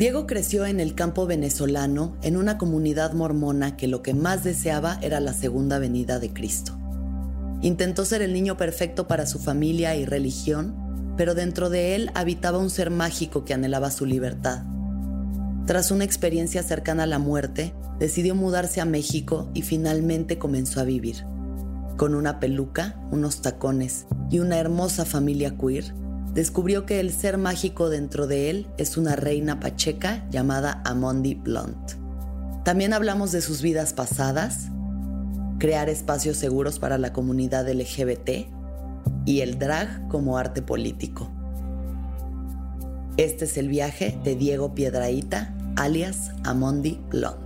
Diego creció en el campo venezolano en una comunidad mormona que lo que más deseaba era la segunda venida de Cristo. Intentó ser el niño perfecto para su familia y religión, pero dentro de él habitaba un ser mágico que anhelaba su libertad. Tras una experiencia cercana a la muerte, decidió mudarse a México y finalmente comenzó a vivir. Con una peluca, unos tacones y una hermosa familia queer, descubrió que el ser mágico dentro de él es una reina pacheca llamada Amondi Blunt. También hablamos de sus vidas pasadas, crear espacios seguros para la comunidad LGBT y el drag como arte político. Este es el viaje de Diego Piedraíta, alias Amondi Blunt.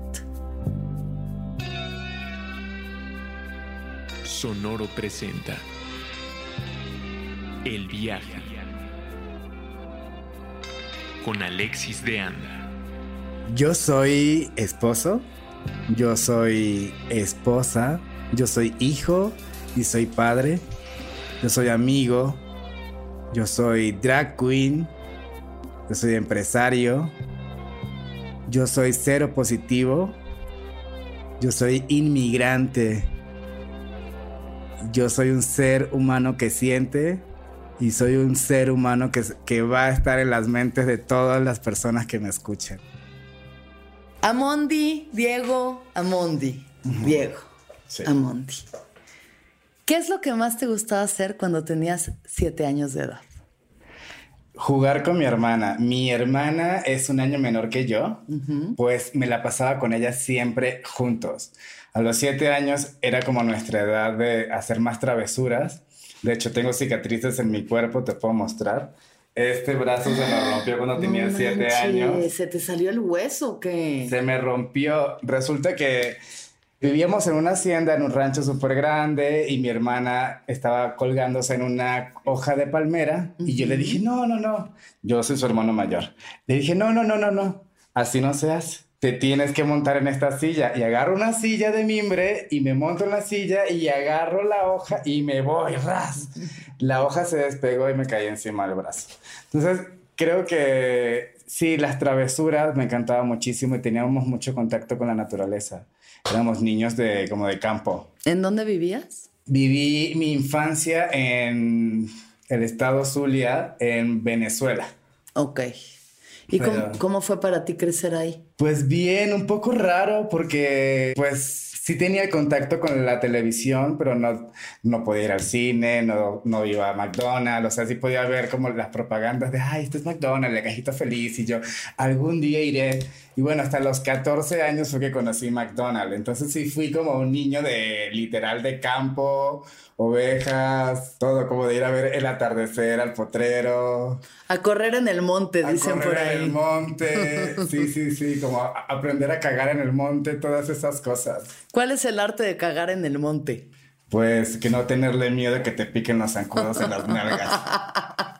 Sonoro presenta El viaje con Alexis de Anda. Yo soy esposo, yo soy esposa, yo soy hijo y soy padre, yo soy amigo, yo soy drag queen, yo soy empresario, yo soy cero positivo, yo soy inmigrante yo soy un ser humano que siente y soy un ser humano que, que va a estar en las mentes de todas las personas que me escuchen. Amondi, Diego, Amondi, Diego, Amondi. ¿Qué es lo que más te gustaba hacer cuando tenías siete años de edad? Jugar con mi hermana. Mi hermana es un año menor que yo, pues me la pasaba con ella siempre juntos. A los siete años era como nuestra edad de hacer más travesuras. De hecho, tengo cicatrices en mi cuerpo, te puedo mostrar. Este brazo se me rompió cuando tenía siete años. ¿Se te salió el hueso o qué? Se me rompió. Resulta que vivíamos en una hacienda, en un rancho súper grande, y mi hermana estaba colgándose en una hoja de palmera. Y yo le dije, no, no, no. Yo soy su hermano mayor. Le dije, no, no, no, no, no. Así no se hace te tienes que montar en esta silla. Y agarro una silla de mimbre y me monto en la silla y agarro la hoja y me voy, ras. La hoja se despegó y me caí encima del brazo. Entonces, creo que sí, las travesuras me encantaban muchísimo y teníamos mucho contacto con la naturaleza. Éramos niños de como de campo. ¿En dónde vivías? Viví mi infancia en el estado Zulia, en Venezuela. Ok. ¿Y cómo, fue para ti crecer ahí? Pues bien, un poco raro porque pues sí tenía contacto con la televisión, pero no, no podía ir al cine, no, no iba a McDonald's, o sea, sí podía ver como las propagandas de, ay, esto es McDonald's, la cajita feliz, y yo algún día iré. Y bueno, hasta los 14 años fue que conocí McDonald's, entonces sí fui como un niño de literal de campo, ovejas, todo como de ir a ver el atardecer al potrero. A correr en el monte, dicen por ahí. En el monte, sí, sí, sí, como aprender a cagar en el monte, todas esas cosas. ¿Cuál es el arte de cagar en el monte? Pues que no tenerle miedo a que te piquen los zancudos en las nalgas.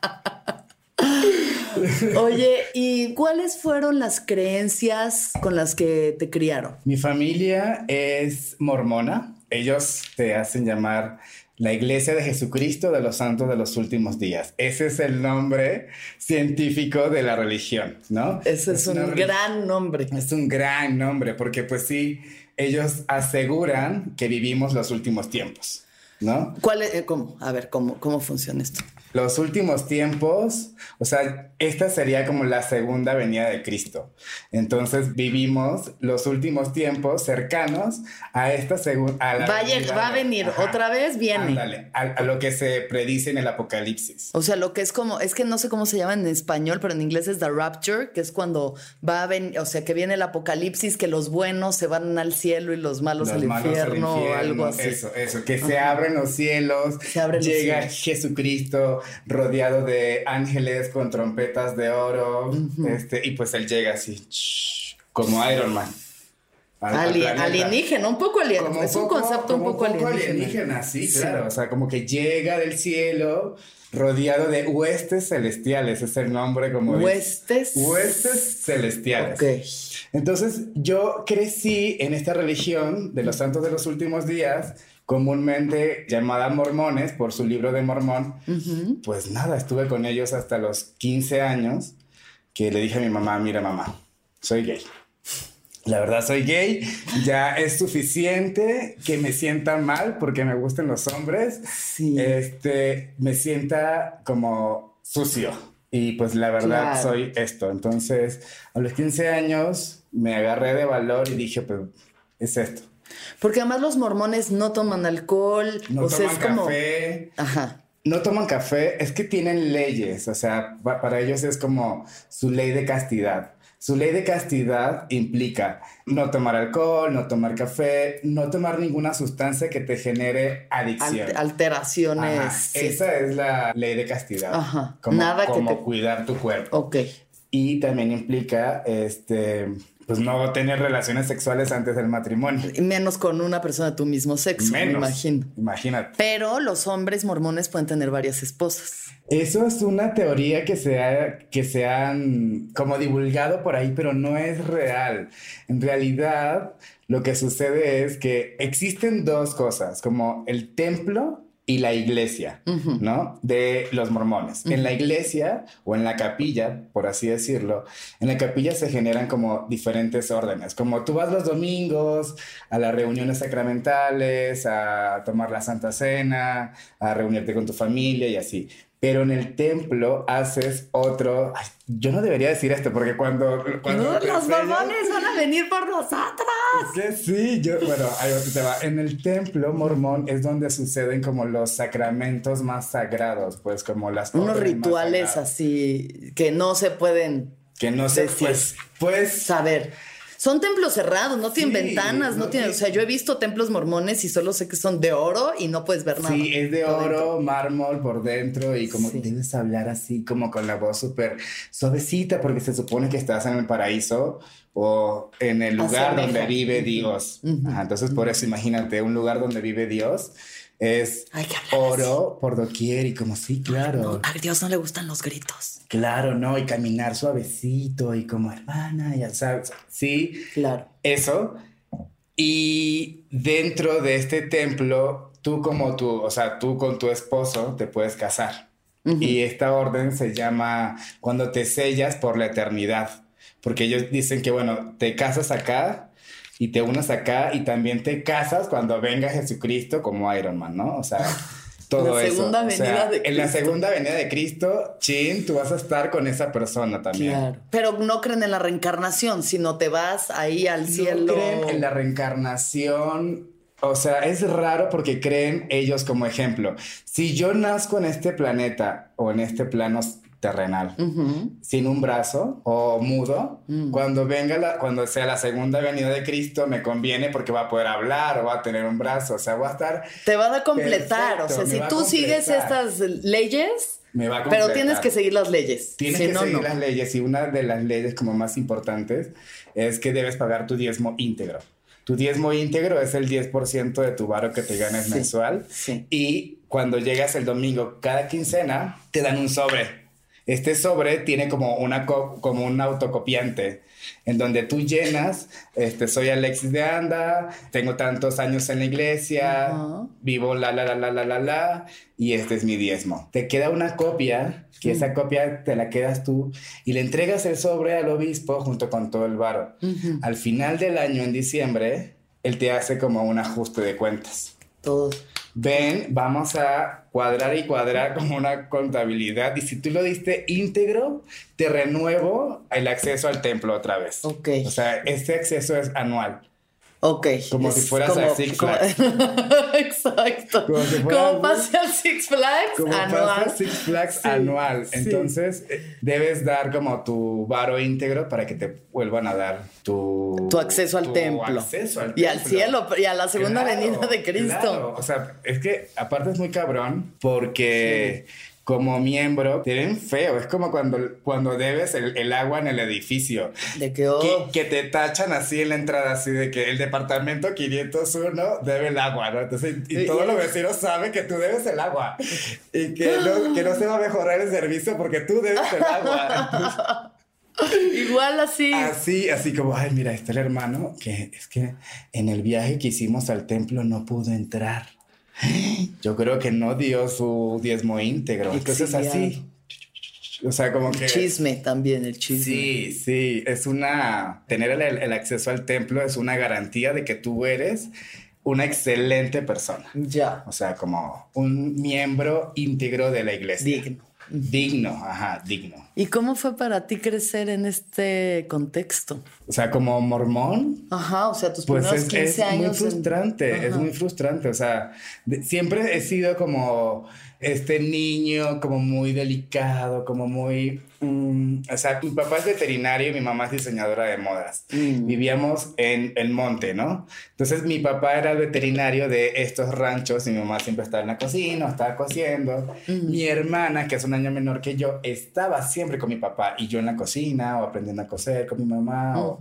Oye, ¿y cuáles fueron las creencias con las que te criaron? Mi familia es mormona. Ellos te hacen llamar la Iglesia de Jesucristo de los Santos de los Últimos Días. Ese es el nombre científico de la religión, ¿no? Ese es, un gran nombre. Es un gran nombre porque pues sí, ellos aseguran que vivimos los últimos tiempos, ¿no? ¿Cuál es, eh, cómo? A ver, ¿cómo, cómo funciona esto? Los últimos tiempos, o sea, esta sería como la segunda venida de Cristo. Entonces vivimos los últimos tiempos cercanos a esta segunda... Va a venir, otra vez viene. Ándale, a, lo que se predice en el Apocalipsis. O sea, lo que es como, es que no sé cómo se llama en español, pero en inglés es The Rapture, que es cuando va a venir, o sea, que viene el Apocalipsis, que los buenos se van al cielo y los malos, al, infierno, o algo así. Eso, eso, que se abren los cielos, se abren llega Jesucristo rodeado de ángeles con trompetas de oro, este, y pues él llega así, como Iron Man. alienígena, un poco alienígena. Es un concepto un poco, alienígena. alienígena. sí, claro. O sea, como que llega del cielo rodeado de huestes celestiales. Es el nombre como. Huestes. huestes celestiales. Ok. Entonces, yo crecí en esta religión de los santos de los últimos días comúnmente llamada mormones por su libro de mormón, pues nada, estuve con ellos hasta los 15 años que le dije a mi mamá, mira mamá, soy gay. La verdad soy gay, ya es suficiente que me sienta mal porque me gustan los hombres. Sí. Este, me sienta como sucio. Y pues la verdad Claro. soy esto. Entonces, a los 15 años me agarré de valor y dije, pues es esto. Porque además los mormones no toman alcohol. No o sea, toman es como. café. Ajá. No toman café, es que tienen leyes, o sea, pa- para ellos es como su ley de castidad. Su ley de castidad implica no tomar alcohol, no tomar café, no tomar ninguna sustancia que te genere adicción. Al- alteraciones. Ajá, sí. Esa es la ley de castidad. Ajá, Como, nada que como te- cuidar tu cuerpo. Ok. Y también implica, este, pues no tener relaciones sexuales antes del matrimonio. Y Menos con una persona de tu mismo sexo, me Menos. imagino. Imagínate. Pero los hombres mormones pueden tener varias esposas. Eso es una teoría que se, ha, que se han como divulgado por ahí, pero no es real. En realidad, lo que sucede es que existen dos cosas, como el templo y la iglesia, ¿no? De los mormones. En la iglesia o en la capilla, por así decirlo, en la capilla se generan como diferentes órdenes, como tú vas los domingos a las reuniones sacramentales, a tomar la Santa Cena, a reunirte con tu familia y así. Pero en el templo haces otro. Ay, yo no debería decir esto porque cuando. cuando No, los mormones van a venir por nosotros. que sí, yo, bueno, ahí otro tema. En el templo mormón es donde suceden como los sacramentos más sagrados, pues como las Unos rituales así que no se pueden que no decir. pues, pues saber. Son templos cerrados, no tienen Sí, ventanas, no no tienen. O sea, yo he visto templos mormones y solo sé que son de oro y no puedes ver nada. Sí, es de por dentro. oro, mármol por dentro y como Sí. debes hablar así como con la voz súper suavecita porque se supone que estás en el paraíso o en el lugar Asemeja. donde vive Dios. Ujú. Ajá, entonces por eso imagínate, un lugar donde vive Dios es que oro por doquier y como sí, claro. No, a Dios no le gustan los gritos. Claro, ¿no? Y caminar suavecito y como hermana, ya sabes. Sí, Claro. eso. Y dentro de este templo, tú como tú, o sea, tú con tu esposo te puedes casar. Y esta orden se llama cuando te sellas por la eternidad. Porque ellos dicen que, bueno, te casas acá y te unes acá y también te casas cuando venga Jesucristo como Iron Man, ¿no? O sea, todo La eso. segunda O sea, venida de En la segunda venida de Cristo, chin, tú vas a estar con esa persona también. Claro. Pero no creen en la reencarnación, sino te vas ahí al cielo. No creen en la reencarnación. O sea, es raro porque creen ellos como ejemplo. Si yo nazco en este planeta o en este plano terrenal Ujú. sin un brazo o mudo, Mm. cuando venga la, cuando sea la segunda venida de Cristo me conviene porque va a poder hablar o va a tener un brazo, o sea, va a estar Te van a completar. Perfecto, o sea, si va tú sigues estas leyes, me va a pero tienes que seguir las leyes. Tienes si que no, seguir no. las leyes y una de las leyes como más importantes es que debes pagar tu diezmo íntegro. Tu diezmo íntegro es el 10% de tu varo que te ganes Sí, mensual sí. y cuando llegas el domingo cada quincena te dan un sobre. Este sobre tiene como, una co- como un autocopiante en donde tú llenas, este, soy Alexis de Anda, tengo tantos años en la iglesia, vivo la, la, la, la, la, la, la, y este es mi diezmo. Te queda una copia, que esa copia te la quedas tú y le entregas el sobre al obispo junto con todo el varo. Al final del año, en diciembre, él te hace como un ajuste de cuentas. Todos. Ven, vamos a cuadrar y cuadrar como una contabilidad y si tú lo diste íntegro, te renuevo el acceso al templo otra vez. Ok. O sea, este acceso es anual. Ok. Como si fueras a Six Flags. Exacto. Como Como, si fueras- pase al Six Flags Como anual. Six Flags Sí, anual. Entonces, eh, debes dar como tu varo íntegro para que te vuelvan a dar tu... Tu acceso al tu templo. acceso al Y al cielo, y a la segunda Claro, venida de Cristo. claro. O sea, es que aparte es muy cabrón porque como miembro te ven feo. Es como cuando, cuando debes el, el agua en el edificio. De que, oh, Que, que te tachan así en la entrada, así de que el departamento 501 debe el agua, ¿no? Entonces, y, Y- todos los vecinos saben que tú debes el agua y que no, que no se va a mejorar el servicio porque tú debes el agua. igual así. Así, así como, ay, mira, está el hermano que es que en el viaje que hicimos al templo no pudo entrar. Yo creo que no dio su diezmo íntegro. Entonces así, O sea, como que... Chisme también, el chisme. Sí, sí, es una... Tener el, el acceso al templo es una garantía de que tú eres una excelente persona. Ya. O sea, como un miembro íntegro de la iglesia. Digno. Digno, ajá, digno. ¿Y cómo fue para ti crecer en este contexto? O sea, como mormón. Ajá, o sea, tus pues primeros es, 15 es años. muy en- frustrante, es muy frustrante. O sea, de- siempre he sido como este niño, como muy delicado, como muy... mm, o sea, mi papá es veterinario y mi mamá es diseñadora de modas. Mm. Vivíamos en el monte, ¿no? Entonces mi papá era el veterinario de estos ranchos y mi mamá siempre estaba en la cocina, estaba cociendo. Mm. Mi hermana, que es un año menor que yo, estaba siempre con mi papá y yo en la cocina o aprendiendo a coser con mi mamá o.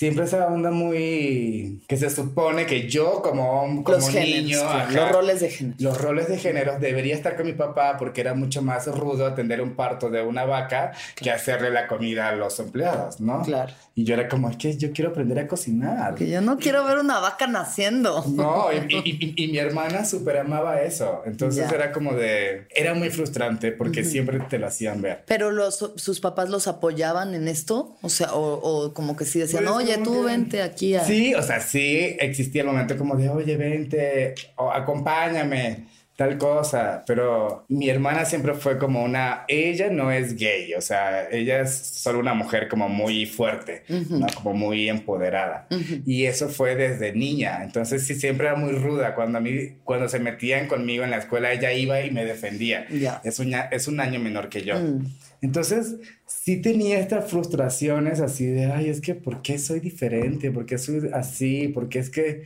siempre esa onda muy que se supone que yo como, como Los géneros, niño, claro, los roles de género. los roles de género debería estar con mi papá porque era mucho más rudo atender un parto de una vaca que hacerle la comida a los empleados, ¿no? Claro. Y yo era como, es que yo quiero aprender a cocinar. Que yo no quiero ver una vaca naciendo. No, y, y- y- y mi hermana súper amaba eso. Entonces Ya. era como de... Era muy frustrante porque siempre te lo hacían ver. Pero los, sus papás los apoyaban en esto, o sea, o, o como que sí decían, Pues, oye, tú vente aquí a... Sí, o sea, sí existía el momento como de, oye, vente, o acompáñame, tal cosa. Pero mi hermana siempre fue como una, ella no es gay, o sea, ella es solo una mujer como muy fuerte, ¿no? Como muy empoderada. Y eso fue desde niña. Entonces sí, siempre era muy ruda. Cuando a mí, cuando se metían conmigo en la escuela, ella iba y me defendía. Ya. Es, un, es un año menor que yo. Mm. Entonces, sí tenía estas frustraciones así de, ay, es que, ¿por qué soy diferente? ¿Por qué soy así? ¿Por qué es que...?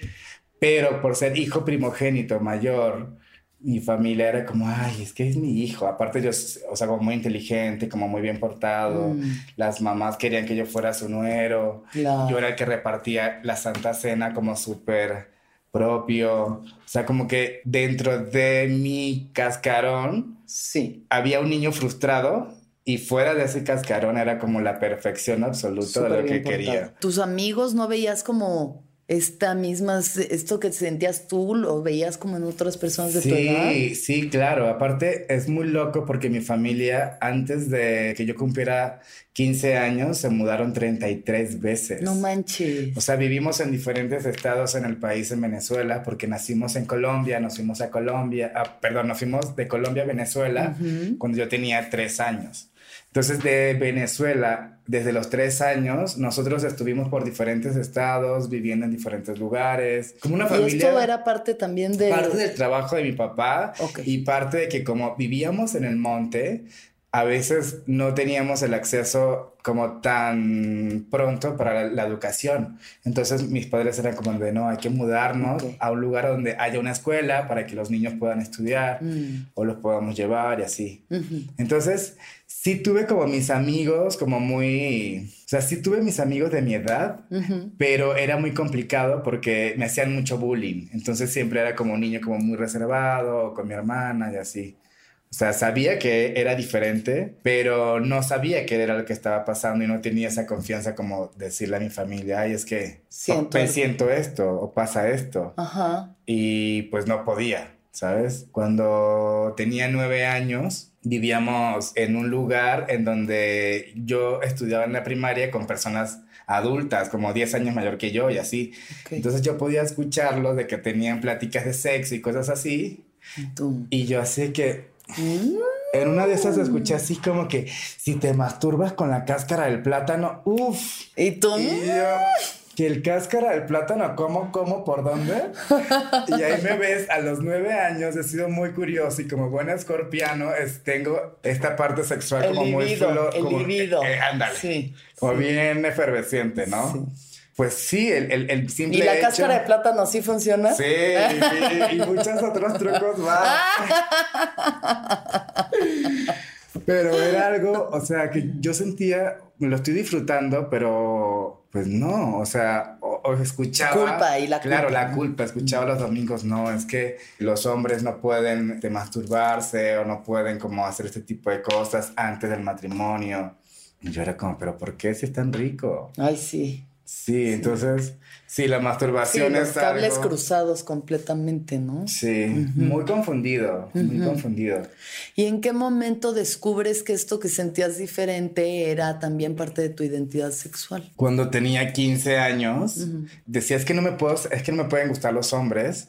Pero por ser hijo primogénito mayor, mi familia era como, ay, es que es mi hijo. Aparte yo, o sea, como muy inteligente, como muy bien portado. Mm. Las mamás querían que yo fuera su nuero. Claro. Yo era el que repartía la Santa Cena como súper propio. O sea, como que dentro de mi cascarón Sí. había un niño frustrado y fuera de ese cascarón era como la perfección absoluta de lo que quería. ¿Tus amigos no veías como esta misma, esto que sentías tú, lo veías como en otras personas de tu edad? Sí, sí, claro. Aparte es muy loco porque mi familia antes de que yo cumpliera 15 años se mudaron 33 veces. No manches. O sea, vivimos en diferentes estados en el país, en Venezuela, porque nacimos en Colombia, nos fuimos a Colombia, ah, perdón, nos fuimos de Colombia a Venezuela Ujú. cuando yo tenía tres años. Entonces, de Venezuela, desde los tres años, nosotros estuvimos por diferentes estados, viviendo en diferentes lugares, como una y familia. esto era parte también de... Parte del trabajo de mi papá Ok. y parte de que como vivíamos en el monte, a veces no teníamos el acceso como tan pronto para la, la educación. Entonces mis padres eran como de, no, hay que mudarnos Ok. a un lugar donde haya una escuela para que los niños puedan estudiar Mm. o los podamos llevar y así. Ujú. Entonces, sí tuve como mis amigos, como muy... O sea, sí tuve mis amigos de mi edad, pero era muy complicado porque me hacían mucho bullying. Entonces siempre era como un niño como muy reservado, con mi hermana y así. O sea, sabía que era diferente, pero no sabía qué era lo que estaba pasando y no tenía esa confianza como decirle a mi familia, ay, es que Siento me algo". siento esto o pasa esto. Ajá. Y pues no podía, ¿sabes? Cuando tenía nueve años, vivíamos en un lugar en donde yo estudiaba en la primaria con personas adultas, como 10 años mayor que yo y así. Entonces yo podía escucharlos de que tenían pláticas de sexo y cosas así. Tú. Y yo así que Mm. en una de esas escuché así como que si te masturbas con la cáscara del plátano, uff. ¿Y tú? Y yo, que el cáscara del plátano, ¿cómo, cómo, por dónde? Y ahí me ves, a los nueve años he sido muy curioso y como buen escorpiano es, tengo esta parte sexual El como muy flo- el como- libido. eh, ándale. Sí, Como bien efervesciente, ¿no? Sí. Pues sí, el, el, el simple ¿Y la hecho- cáscara de plátano sí funciona? Sí, y, y muchos otros trucos más. Pero era algo, o sea, que yo sentía, lo estoy disfrutando, pero pues no, o sea, o, o escuchaba. Culpa y la Claro, culpa. la culpa, escuchaba los domingos, no, es que los hombres no pueden este, masturbarse o no pueden como hacer este tipo de cosas antes del matrimonio. Y yo era como, pero ¿por qué si es tan rico? Ay, sí. Sí, entonces, sí, la masturbación sí, los es cables algo- cruzados completamente, ¿no? Sí, muy confundido, muy confundido. ¿Y en qué momento descubres que esto que sentías diferente era también parte de tu identidad sexual? Cuando tenía 15 años, decía, es que no me puedo, es que no me pueden gustar los hombres.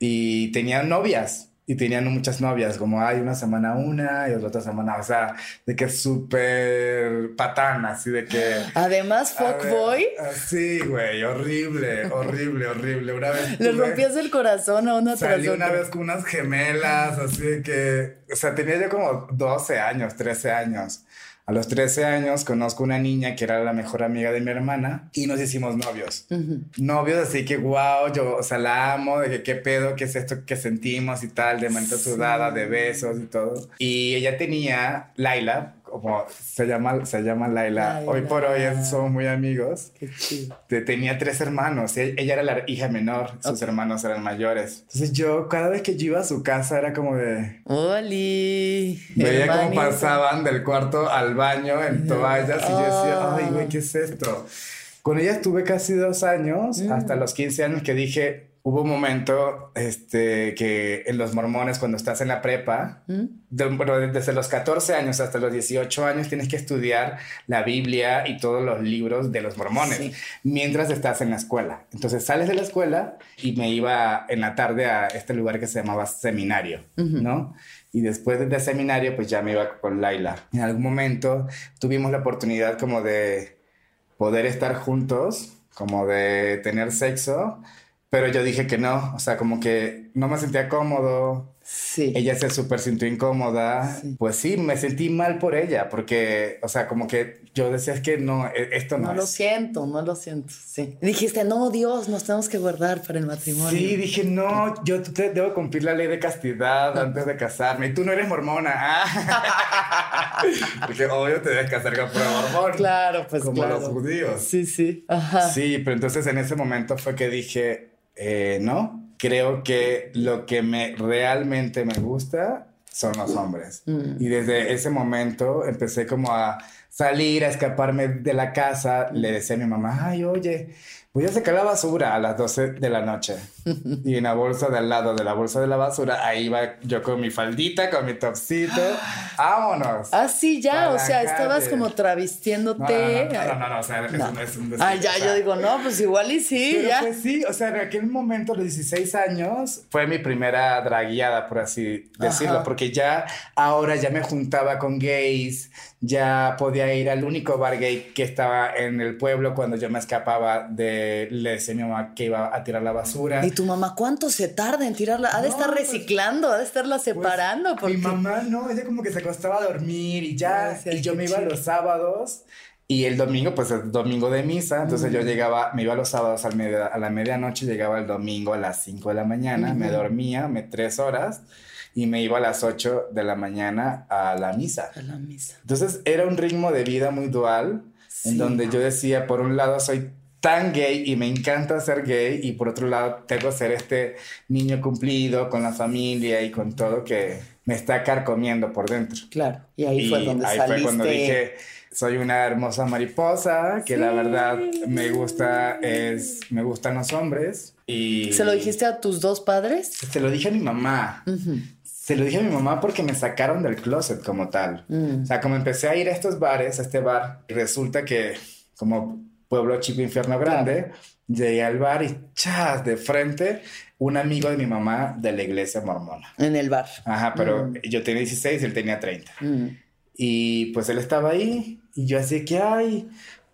Y tenía novias. Y tenían muchas novias, como hay una semana una y otra semana, o sea, de que súper patán, así de que... Además, fuckboy, Sí, güey, horrible, horrible, horrible. Una vez le rompías el corazón a una tras Salí una otra. vez con unas gemelas, así de que, o sea, tenía yo como 12 años, 13 años. A los 13 años conozco una niña que era la mejor amiga de mi hermana y nos hicimos novios. Novios, así que wow, yo, o sea, la amo, de que qué pedo, qué es esto que sentimos y tal, de manita sudada, de besos y todo. Y ella tenía, Laila, como se llama, se llama Laila, Laila. hoy por hoy somos muy amigos. Qué chido. Te- tenía tres hermanos. e- Ella era la hija menor, sus hermanos eran mayores. Entonces yo, cada vez que yo iba a su casa, era como de. Oli. Veía cómo pasaban del cuarto al baño en toallas y yo decía, ay, güey, ¿qué es esto? Con ella estuve casi dos años, hasta los 15 años que dije, hubo un momento este, que en los mormones, cuando estás en la prepa, de- bueno, desde los 14 años hasta los 18 años tienes que estudiar la Biblia y todos los libros de los mormones Sí. mientras estás en la escuela. Entonces sales de la escuela y me iba en la tarde a este lugar que se llamaba seminario, ¿no? Y después de seminario, pues ya me iba con Laila. En algún momento tuvimos la oportunidad como de poder estar juntos, como de tener sexo, pero yo dije que no, o sea, como que no me sentía cómodo, Sí. ella se súper sintió incómoda. Sí. Pues sí, me sentí mal por ella, porque, o sea, como que yo decía, es que no, e- esto no, No lo es. siento, no lo siento. Sí. Dijiste, no, Dios, nos tenemos que guardar para el matrimonio. Sí, dije, no, yo te- debo cumplir la ley de castidad antes de casarme. Y tú no eres mormona. Ah. Porque obvio te debes casar con mormón. Claro, pues Como claro. los judíos. Sí, sí. Ajá. Sí, pero entonces en ese momento fue que dije, eh, no, creo que lo que me realmente me gusta son los hombres. Mm. Y desde ese momento empecé como a salir, a escaparme de la casa. Le decía a mi mamá, ay, oye, voy a sacar la basura a las 12 de la noche. y en la bolsa de al lado de la bolsa de la basura, ahí iba yo con mi faldita, con mi topsito. ¡Vámonos! Ah, sí, ya, o sea, estabas como travestiéndote. no, no, no, o sea, no es un Ah, ya, o sea, yo digo, no, pues igual y sí, pero ya. pues sí, o sea, en aquel momento, los 16 años, fue mi primera dragueada, por así decirlo, porque ya ahora ya me juntaba con gays, ya podía ir al único bar gay que estaba en el pueblo cuando yo me escapaba de, le decía a mi mamá que iba a tirar la basura. Y tu mamá, ¿cuánto se tarda en tirarla? Ha de No, estar pues, reciclando, ha de estarla Pues, separando. porque... Mi mamá no, ella como que se acostaba a dormir y ya, Ay, y yo me iba los sábados y el domingo, pues el domingo de misa, entonces yo llegaba, me iba los sábados al media- a la medianoche, llegaba el domingo a las 5 de la mañana, me dormía, me tres horas y me iba a las 8 de la mañana a la misa. A la misa. Entonces era un ritmo de vida muy dual, Sí. en donde yo decía, por un lado soy tan gay y me encanta ser gay, y por otro lado tengo que ser este niño cumplido con la familia y con todo que me está carcomiendo por dentro. Claro. Y ahí fue Y donde ahí saliste. fue cuando dije, soy una hermosa mariposa, que la Sí. verdad me gusta, es, me gustan los hombres. Y ¿Se lo dijiste a tus dos padres? Se lo dije a mi mamá. Se lo dije a mi mamá porque me sacaron del closet como tal. Mm. O sea, como empecé a ir a estos bares, a este bar, resulta que como pueblo chico, infierno grande, llegué al bar y chas, de frente, un amigo de mi mamá de la iglesia mormona. En el bar. Ajá, pero yo tenía 16 y él tenía 30. Mm. Y pues él estaba ahí y yo así que, ay,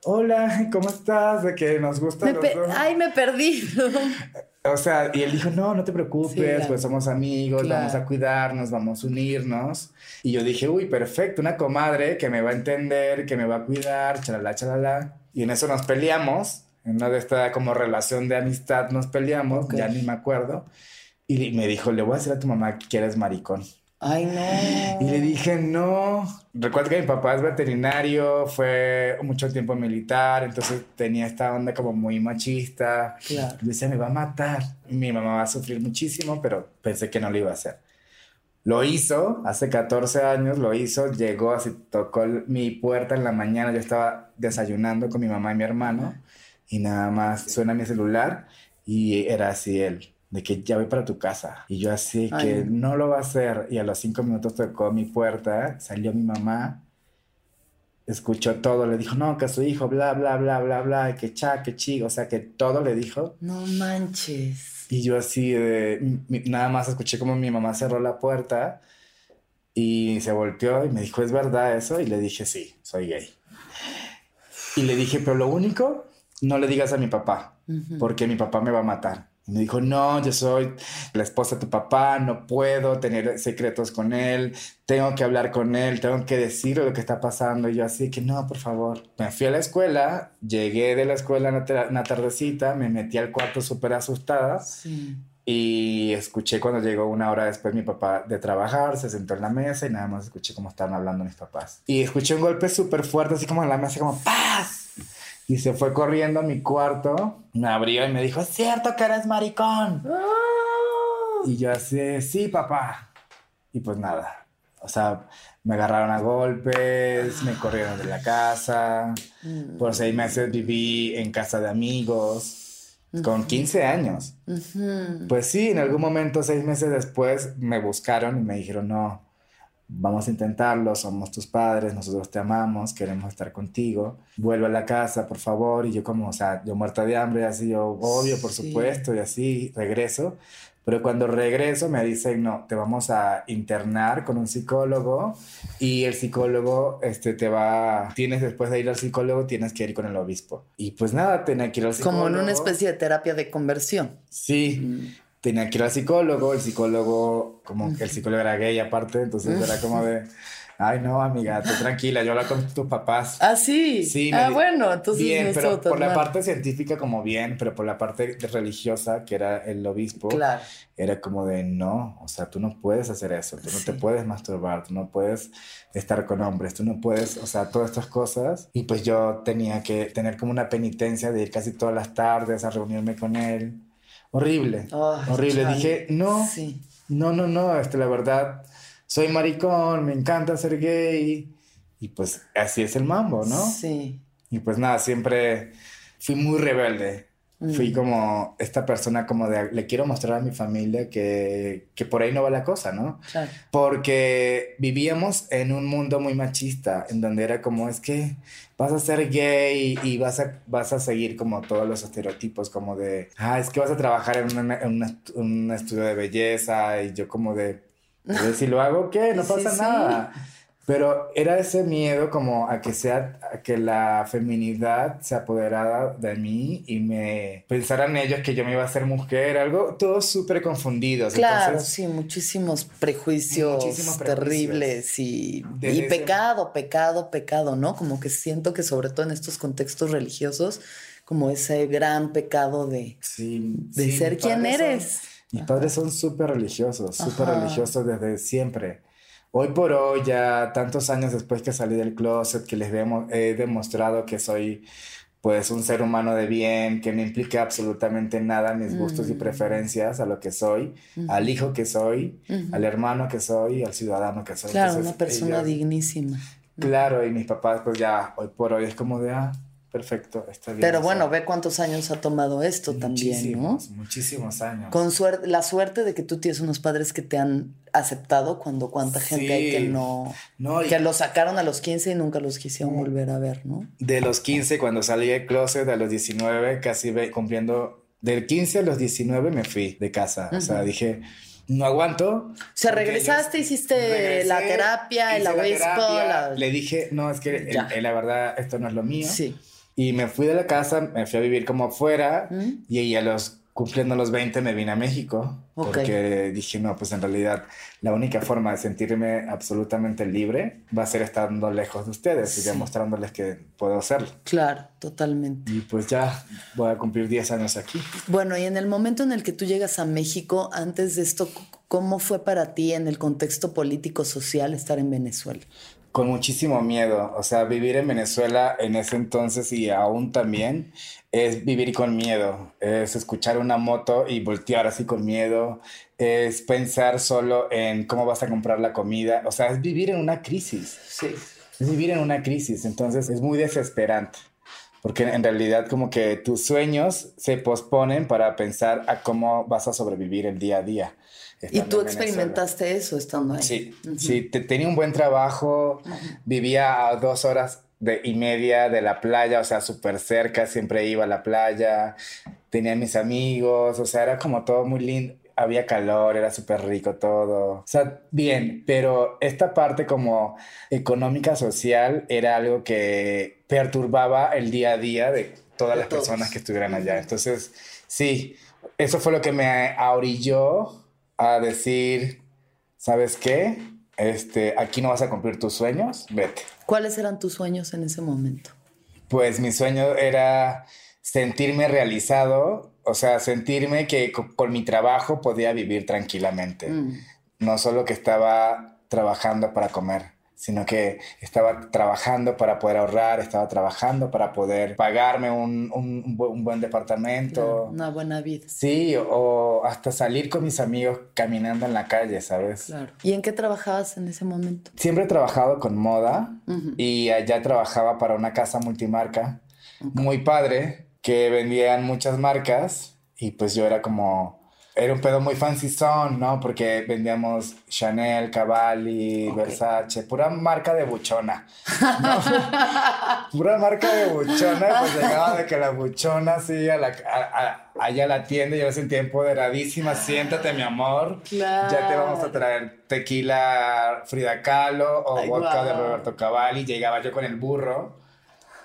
hola, ¿cómo estás? De que nos gusta Me los pe- dos. Ay, me perdí. O sea, y él dijo, no, no te preocupes, Sí, claro. pues somos amigos, Claro. vamos a cuidarnos, vamos a unirnos. Y yo dije, uy, perfecto, una comadre que me va a entender, que me va a cuidar, chalala, chalala. Y en eso nos peleamos, en una de esta como relación de amistad nos peleamos, Ok. ya ni me acuerdo. Y me dijo, le voy a decir a tu mamá que eres maricón. Ay, no. Y le dije, no. Recuerdo que mi papá es veterinario, fue mucho tiempo militar, entonces tenía esta onda como muy machista. Claro. Le decía, me va a matar. Mi mamá va a sufrir muchísimo, pero pensé que no lo iba a hacer. Lo hizo, hace 14 años lo hizo, llegó así, tocó mi puerta en la mañana, yo estaba desayunando con mi mamá y mi hermano y nada más suena mi celular y era así él, de que ya voy para tu casa. Y yo así que no lo va a hacer y a los cinco minutos tocó mi puerta, salió mi mamá escuchó todo, le dijo, no, que su hijo, bla, bla, bla, bla, bla, que cha, que chi, o sea, que todo le dijo. No manches. Y yo así de, nada más escuché como mi mamá cerró la puerta y se volteó y me dijo, ¿es verdad eso? Y le dije, sí, soy gay. Y le dije, pero lo único, no le digas a mi papá, porque mi papá me va a matar. Y me dijo, no, yo soy la esposa de tu papá, no puedo tener secretos con él, tengo que hablar con él, tengo que decirle lo que está pasando. Y yo así que no, por favor. Me fui a la escuela, llegué de la escuela una, tardecita, me metí al cuarto súper asustada. Y escuché cuando llegó una hora después mi papá de trabajar, se sentó en la mesa y nada más escuché cómo estaban hablando mis papás. Y escuché un golpe súper fuerte, así como en la mesa, como ¡paz! Y se fue corriendo a mi cuarto, me abrió y me dijo, es cierto que eres maricón. Ah. Y yo así, sí, papá. Y pues nada, o sea, me agarraron a golpes, me corrieron de la casa. Mm. Por seis meses viví en casa de amigos, con 15 años. Pues sí, en algún momento, seis meses después, me buscaron y me dijeron, no, vamos a intentarlo, somos tus padres, nosotros te amamos, queremos estar contigo, vuelve a la casa, por favor, y yo como, o sea, yo muerta de hambre, así yo, obvio, por supuesto, y así regreso, pero cuando regreso me dicen, no, te vamos a internar con un psicólogo y el psicólogo este, te va, tienes después de ir al psicólogo, tienes que ir con el obispo. Y pues nada, tenía que ir al psicólogo. Como en una especie de terapia de conversión. Sí. Mm tenía que ir al psicólogo, el psicólogo, como que el psicólogo era gay aparte, entonces era como de, ay no, amiga, tú tranquila, yo hablo con tus papás. Ah, sí. Sí. Ah, bueno, entonces. Bien, pero por la parte científica como bien, pero por la parte religiosa, que era el obispo, claro. era como de, no, o sea, tú no puedes hacer eso, tú no te puedes masturbar, tú no puedes estar con hombres, tú no puedes, o sea, todas estas cosas. Y pues yo tenía que tener como una penitencia de ir casi todas las tardes a reunirme con él horrible, horrible. Dije, no, no, no, no, este, la verdad, soy maricón, me encanta ser gay. Y pues así es el mambo, ¿no? Sí. Y pues nada, siempre fui muy rebelde. Fui mm. como esta persona como de, le quiero mostrar a mi familia que, que por ahí no va la cosa, ¿no? Claro. Porque vivíamos en un mundo muy machista, en donde era como, es que vas a ser gay y vas a, vas a seguir como todos los estereotipos, como de, ah, es que vas a trabajar en, en un estudio de belleza y yo como de, si lo hago, ¿qué? No pasa nada. Pero era ese miedo como a que sea, a que la feminidad se apoderara de mí y me pensaran ellos que yo me iba a ser mujer, algo, todos súper confundidos. Claro, sí, muchísimos prejuicios, terribles y, y pecado, pecado, pecado, ¿no? Como que siento que sobre todo en estos contextos religiosos, como ese gran pecado de, de ser quien eres. mis padres son súper religiosos, súper religiosos desde siempre. Hoy por hoy, ya tantos años después que salí del closet, que les he demostrado que soy pues un ser humano de bien, que no implica absolutamente nada mis gustos y mm. preferencias a lo que soy, al hijo que soy, al hermano que soy, al ciudadano que soy. Claro, una persona dignísima. Claro, y mis papás pues ya hoy por hoy es como de, ah, perfecto, está bien. Pero bueno, ve cuántos años ha tomado esto también, ¿no? Muchísimos años. Con suerte, la suerte de que tú tienes unos padres que te han aceptado cuando cuánta gente hay que no, que lo sacaron a los 15 y nunca los quisieron volver a ver, ¿no? De los 15 cuando salí de closet a los 19 casi cumpliendo del 15 a los 19 me fui de casa, o sea, dije no aguanto. O sea, regresaste, hiciste la terapia, el obispo. Le dije, no, es que la verdad esto no es lo mío. Sí. Y me fui de la casa, me fui a vivir como afuera ¿Mm? y a los cumpliendo los 20 me vine a México porque dije, no, pues en realidad la única forma de sentirme absolutamente libre va a ser estando lejos de ustedes y demostrándoles que puedo hacerlo. Claro, totalmente. Y pues ya voy a cumplir 10 años aquí. Bueno, y en el momento en el que tú llegas a México, antes de esto, ¿cómo fue para ti en el contexto político-social estar en Venezuela? Con muchísimo miedo. O sea, vivir en Venezuela en ese entonces y aún también es vivir con miedo, es escuchar una moto y voltear así con miedo, es pensar solo en cómo vas a comprar la comida, o sea, es vivir en una crisis. Sí. Es vivir en una crisis, entonces es muy desesperante, porque en realidad como que tus sueños se posponen para pensar a cómo vas a sobrevivir el día a día. ¿Y tú experimentaste eso estando ahí? Sí, sí, tenía un buen trabajo, vivía a dos horas de, y media de la playa, o sea, súper cerca, siempre iba a la playa, tenía mis amigos, o sea, era como todo muy lindo, había calor, era súper rico todo, o sea, bien, pero esta parte como económica, social, era algo que perturbaba el día a día de todas las personas que estuvieran allá. Entonces, sí, eso fue lo que me ahorilló a decir, ¿sabes qué? Este, aquí no vas a cumplir tus sueños, vete. ¿Cuáles eran tus sueños en ese momento? Pues mi sueño era sentirme realizado, o sea, sentirme que con, mi trabajo podía vivir tranquilamente. Mm. No solo que estaba trabajando para comer sino que estaba trabajando para poder ahorrar, estaba trabajando para poder pagarme un, un, buen departamento. Una buena vida. Sí, o hasta salir con mis amigos caminando en la calle, ¿sabes? Claro. ¿Y en qué trabajabas en ese momento? Siempre he trabajado con moda y allá trabajaba para una casa multimarca muy padre que vendían muchas marcas y pues yo era como era un pedo muy fancy son, ¿no? Porque vendíamos Chanel, Cavalli, Versace, pura marca de buchona. pura marca de buchona, pues llegaba de que la buchona sí, a la, allá a la tienda, yo me sentía empoderadísima, siéntate mi amor, ya te vamos a traer tequila Frida Kahlo o vodka de Roberto Cavalli, llegaba yo con el burro,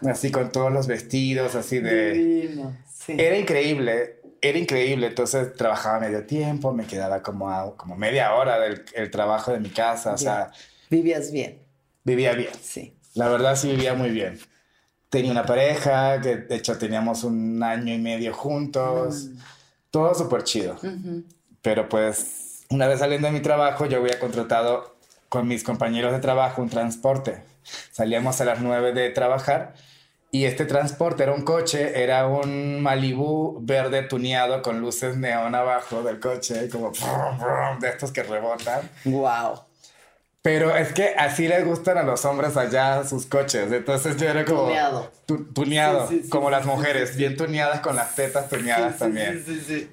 así con todos los vestidos, así de... Era increíble era increíble, entonces trabajaba medio tiempo, me quedaba como, como media hora del el trabajo de mi casa, o sea... Vivías bien. Vivía bien. Sí. La verdad sí vivía muy bien. Tenía una pareja, que de hecho teníamos un año y medio juntos, mm. todo súper chido. Pero pues una vez saliendo de mi trabajo yo había contratado con mis compañeros de trabajo un transporte. Salíamos a las nueve de trabajar y este transporte era un coche, era un Malibu verde tuneado con luces neón abajo del coche, como de estos que rebotan. Wow. Pero es que así les gustan a los hombres allá sus coches. Entonces yo era como. Tuneado. tuneado, como las mujeres, bien tuneadas con las tetas tuneadas también.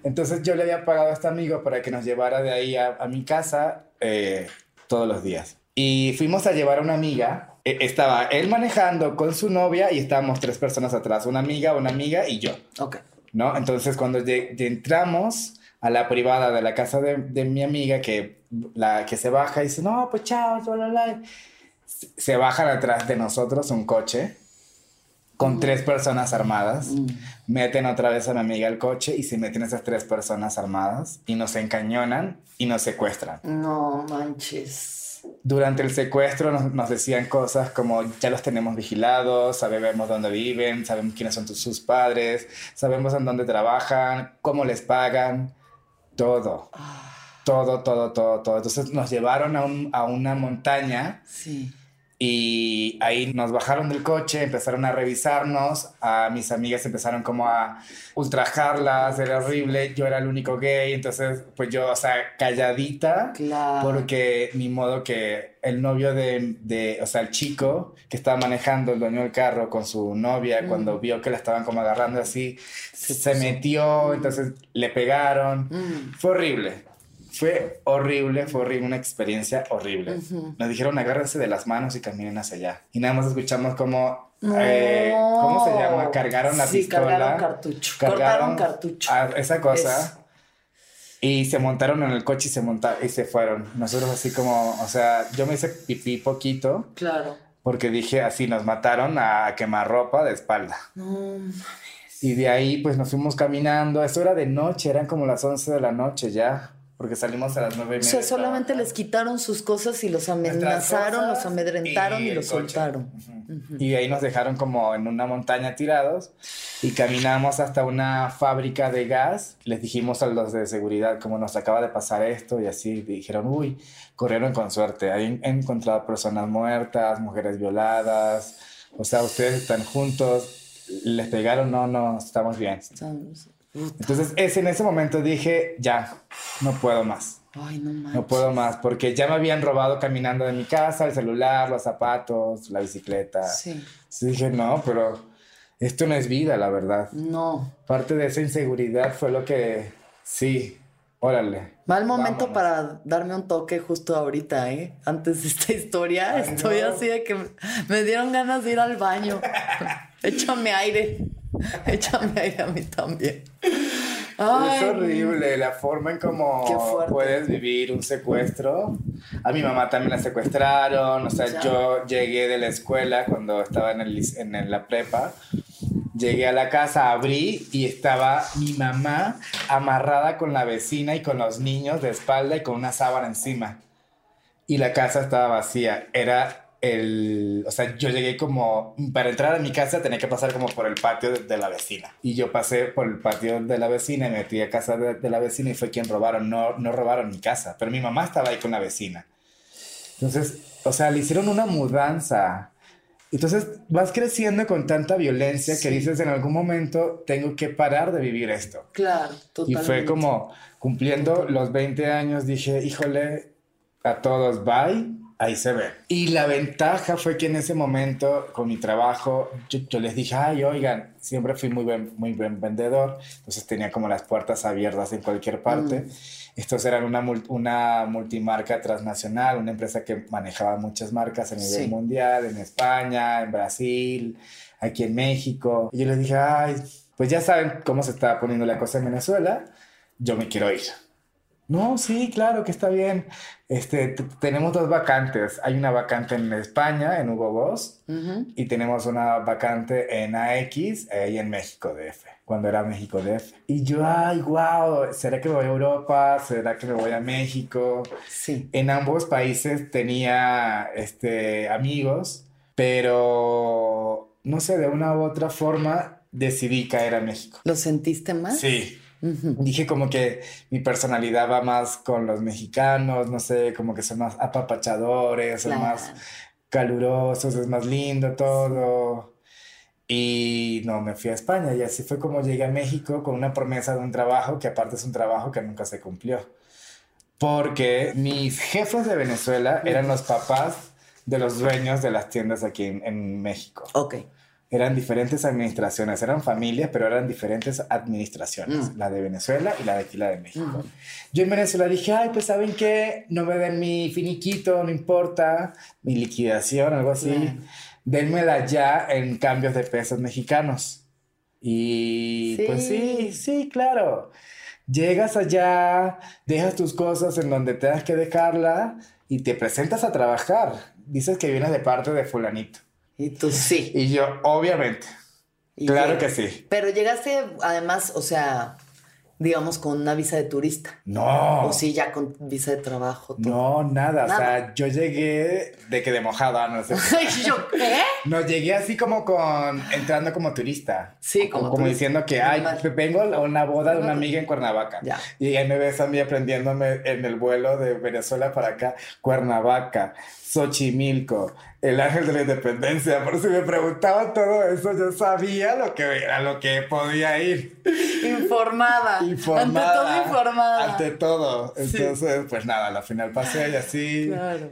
Entonces yo le había pagado a este amigo para que nos llevara de ahí a, mi casa eh, todos los días. Y fuimos a llevar a una amiga estaba él manejando con su novia y estábamos tres personas atrás, una amiga, una amiga y yo. Ok. ¿No? Entonces cuando entramos a la privada de la casa de, de, mi amiga, que, la, que se baja y dice, no, pues chao, bla, bla, se bajan atrás de nosotros un coche con mm. tres personas armadas, mm. meten otra vez a mi amiga al coche y se meten esas tres personas armadas y nos encañonan y nos secuestran. No manches durante el secuestro nos, decían cosas como ya los tenemos vigilados, sabemos dónde viven, sabemos quiénes son sus padres, sabemos en dónde trabajan, cómo les pagan, todo. Todo, todo, todo, todo. Entonces nos llevaron a, a una montaña. Sí y ahí nos bajaron del coche, empezaron a revisarnos, a mis amigas empezaron como a ultrajarlas, era horrible, yo era el único gay, entonces pues yo, o sea, calladita, porque ni modo que el novio de, de, o sea, el chico que estaba manejando, el dueño del carro con su novia, mm. cuando vio que la estaban como agarrando así, se, metió, entonces le pegaron, mm. fue horrible. Fue horrible, fue horrible, una experiencia horrible. Nos dijeron agárrense de las manos y caminen hacia allá. Y nada más escuchamos como, eh, ¿cómo se llama? Cargaron la sí, pistola. cargaron cartucho. Cargaron cartucho. esa cosa. Y se montaron en el coche y se montaron y se fueron. Nosotros así como, o sea, yo me hice pipí poquito. Claro. Porque dije así, nos mataron a quemar ropa de espalda. No Y de ahí pues nos fuimos caminando. Esto era de noche, eran como las 11 de la noche ya porque salimos a las nueve y O media. sea, de solamente les quitaron sus cosas y los amenazaron, los amedrentaron y, el los coche. soltaron. Ujú. Y ahí nos dejaron como en una montaña tirados y caminamos hasta una fábrica de gas. Les dijimos a los de seguridad como nos acaba de pasar esto y así dijeron, uy, corrieron con suerte. Ahí han encontrado personas muertas, mujeres violadas. O sea, ustedes están juntos, les pegaron, no, no, estamos bien. Estamos- Puta. Entonces, ese, en ese momento dije, ya, no puedo más. Ay, no manches. No puedo más, porque ya me habían robado caminando de mi casa, el celular, los zapatos, la bicicleta. Sí. Entonces dije, no, pero esto no es vida, la verdad. No. Parte de esa inseguridad fue lo que, sí, órale. Mal momento vámonos. para darme un toque justo ahorita, ¿eh? Antes de esta historia, Ay, estoy no. así de que me dieron ganas de ir al baño. Échame aire. Échame aire a mí también. Ay, es horrible la forma en cómo puedes vivir un secuestro. A mi mamá también la secuestraron. O sea, Ya. yo llegué de la escuela cuando estaba en, el, en la prepa. Llegué a la casa, abrí y estaba mi mamá amarrada con la vecina y con los niños de espalda y con una sábana encima. Y la casa estaba vacía. Era el... O sea, yo llegué como... Para entrar a mi casa tenía que pasar como por el patio de, de la vecina. Y yo pasé por el patio de la vecina y me metí a casa de, de la vecina y fue quien robaron. No, no robaron mi casa, pero mi mamá estaba ahí con la vecina. Entonces, o sea, le hicieron una mudanza. Entonces vas creciendo con tanta violencia que Sí. dices en algún momento tengo que parar de vivir esto. Claro, Y totalmente. fue como cumpliendo los 20 años, dije, híjole, a todos, bye, ahí se ve. Y la ventaja fue que en ese momento, con mi trabajo, yo, yo les dije, ay, oigan, siempre fui muy buen, muy buen vendedor, entonces tenía como las puertas abiertas en cualquier parte. Estos eran una, una multimarca transnacional, una empresa que manejaba muchas marcas a nivel Sí. mundial, en España, en Brasil, aquí en México. Y yo les dije, ay, pues ya saben cómo se está poniendo la cosa en Venezuela, yo me quiero ir. No, sí, claro que está bien. Este, tenemos dos vacantes. Hay una vacante en España, en Hugo Boss, y tenemos una vacante en AX eh, y en México DF, cuando era México DF. Y yo, ay, wow, ¿será que me voy a Europa? ¿Será que me voy a México? Sí. En ambos países tenía este, amigos, pero no sé, de una u otra forma decidí caer a México. ¿Lo sentiste más? Sí. Dije como que mi personalidad va más con los mexicanos, no sé, como que son más apapachadores, son más calurosos, es más lindo todo. Y no, me fui a España y así fue como llegué a México con una promesa de un trabajo que aparte es un trabajo que nunca se cumplió. Porque mis jefes de Venezuela eran los papás de los dueños de las tiendas aquí en, en México. Ok. Eran diferentes administraciones, eran familias, pero eran diferentes administraciones, Mm. la de Venezuela y la de aquí, la de México. Ujú. Yo en Venezuela dije, ay, pues ¿saben qué? No me den mi finiquito, no importa, mi liquidación, algo así. Denmela ya en cambios de pesos mexicanos. Y Sí. pues sí, sí, claro. Llegas allá, dejas tus cosas en donde tengas que dejarla y te presentas a trabajar. Dices que vienes de parte de fulanito. Y tú sí. Y yo, obviamente. Y claro que sí. Pero llegaste, además, o sea, digamos, con una visa de turista. No. O sí, ya con visa de trabajo. todo. No, nada. O Nada. sea, yo llegué de que de mojada, no sé. Yo, ¿qué? No, llegué así como con, entrando como turista. Sí, como Como, diciendo que, ay, Normal. vengo a una boda de una amiga en Cuernavaca. Ya. Y ahí me ves a mí aprendiéndome en el vuelo de Venezuela para acá, Cuernavaca, Xochimilco, el ángel de la independencia. Por si me preguntaban todo eso, yo sabía lo que era, lo que podía ir. Informada. Informada. Ante todo informada. Ante todo. Sí. Entonces, pues nada, al final pasé y así. Claro.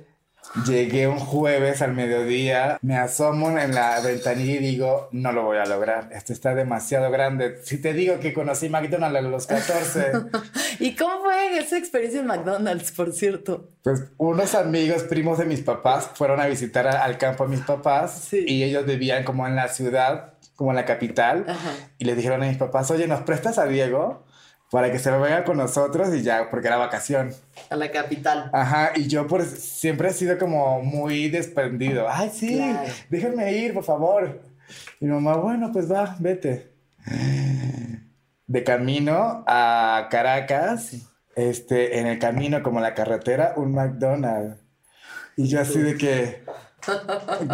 Llegué un jueves al mediodía, me asomo en la ventanilla y digo, no lo voy a lograr, esto está demasiado grande. Si te digo que conocí McDonald's a los 14, ¿Y cómo fue esa experiencia en McDonald's, por cierto? pues unos amigos, primos de mis papás, fueron a visitar a- al campo a mis papás Sí. y ellos vivían como en la ciudad, como en la capital, Ajá. y le dijeron a mis papás, oye, ¿nos prestas a Diego? Para que se venga con nosotros y ya, porque era vacación. A la capital. Ajá, y yo por, siempre he sido como muy desprendido. Ay, sí, Claro. déjenme ir, por favor. Y mi mamá, bueno, pues va, vete. De camino a Caracas, este, en el camino, como la carretera, un McDonald's. Y yo así de que,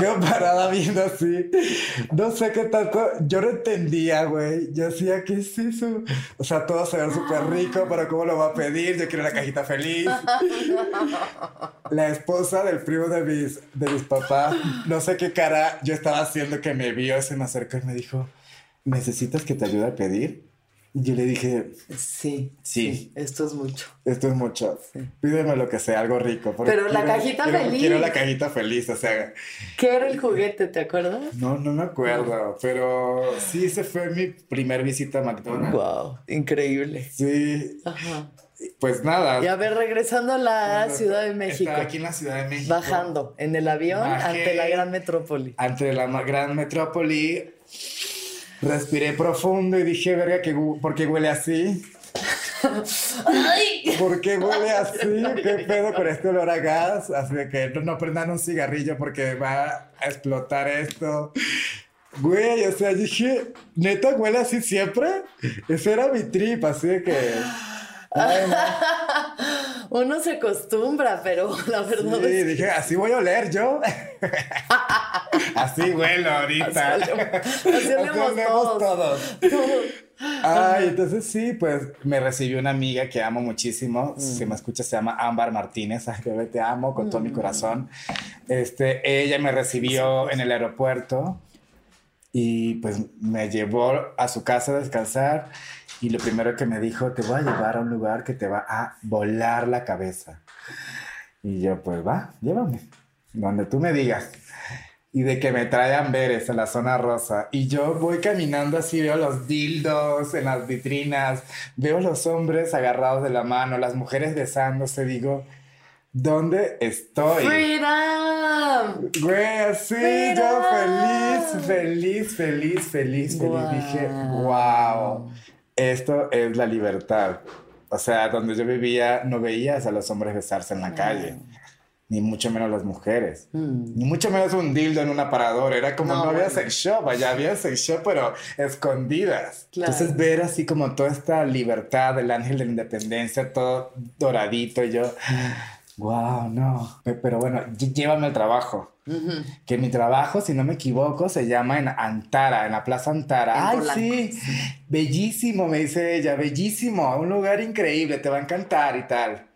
yo parada viendo así, no sé qué tanto, yo no entendía, güey. Yo decía, ¿qué es eso? O sea, todo se ve súper rico, pero ¿cómo lo va a pedir? Yo quiero la cajita feliz. La esposa del primo de mis, de mis papás, no sé qué cara yo estaba haciendo que me vio, se me acercó y me dijo, ¿necesitas que te ayude a pedir? Yo le dije, Sí. Sí. Esto es mucho. esto es mucho. Pídeme lo que sea, algo rico. Pero la cajita quiero- feliz. Quiero la cajita feliz, o sea, ¿Qué era el juguete? ¿Te acuerdas? no, no me acuerdo, pero sí, ese fue mi primer visita a McDonald's. Wow, increíble. Sí, Ajá. pues nada. Y a ver, regresando a la Ciudad de México. Estaba aquí en la Ciudad de México. Bajando en el avión Bajé. ante la gran metrópoli. Ante la gran metrópoli, respiré profundo y dije, verga, que ¿por qué huele así? ¡Ay! ¿Por qué huele así? ¿Qué pedo con este olor a gas? Así que no, no prendan un cigarrillo porque va a explotar esto. Güey, o sea, dije, ¿neta huele así siempre? Ese era mi trip, así que... Uno se acostumbra, pero la verdad Sí, es dije, así voy a oler yo. así huelo ahorita. Así así olemos todos. todos. Ay, entonces sí, pues me recibió una amiga que amo muchísimo. Si me escucha, se llama Ámbar Martínez. Ay, bebé, te amo con todo mi corazón. Este, ella me recibió en el aeropuerto y pues me llevó a su casa a descansar. Y lo primero que me dijo, te voy a llevar a un lugar que te va a volar la cabeza. Y yo, pues va, llévame, donde tú me digas. Y de que me trae Amberes a la zona rosa. Y yo voy caminando así, veo los dildos en las vitrinas, veo los hombres agarrados de la mano, las mujeres besándose, digo, ¿dónde estoy? ¡Freedom! Güey, así yo feliz, feliz, feliz, feliz, feliz. Guau. Dije, wow, esto es la libertad. O sea, donde yo vivía no veías a los hombres besarse en la calle, ni mucho menos las mujeres, ni mucho menos un dildo en un aparador. Era como Mm. No, no, había bueno. sex shop, allá había sex shop, pero escondidas. Claro. Entonces ver así como toda esta libertad del ángel de la independencia, todo doradito, y yo, wow, no. Pe- Pero bueno, ll- llévame al trabajo. Que mi trabajo, si no me equivoco, se llama en Antara, en la Plaza Antara. En Ay, Polanco. sí, bellísimo, me dice ella, bellísimo, un lugar increíble, te va a encantar y tal.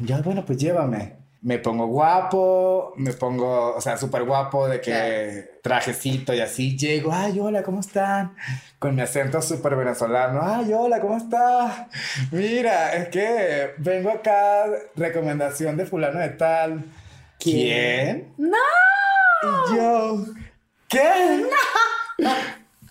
Ya, bueno, pues llévame. Me pongo guapo, me pongo, o sea, súper guapo de que trajecito y así. Llego, ay, hola, ¿cómo están? Con mi acento súper venezolano. Ay, hola, ¿cómo estás? Mira, es que vengo acá, recomendación de fulano de tal. ¿Quién? ¡No! Y yo, ¿qué?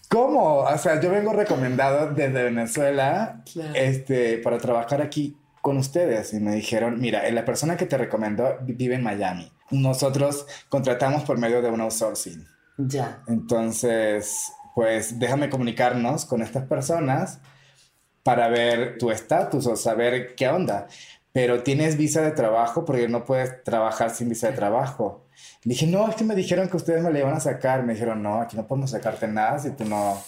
¿Cómo? O sea, yo vengo recomendado desde Venezuela Claro. este, para trabajar aquí con ustedes. Y me dijeron, mira, eh, la persona que te recomendó vi- vive en Miami. Nosotros contratamos por medio de un outsourcing. Ya. Entonces, pues déjame comunicarnos con estas personas para ver tu estatus o saber qué onda. Pero tienes visa de trabajo porque no puedes trabajar sin visa de trabajo. Dije, no, es que me dijeron que ustedes me la iban a sacar. Me dijeron, no, aquí no podemos sacarte nada si tú no...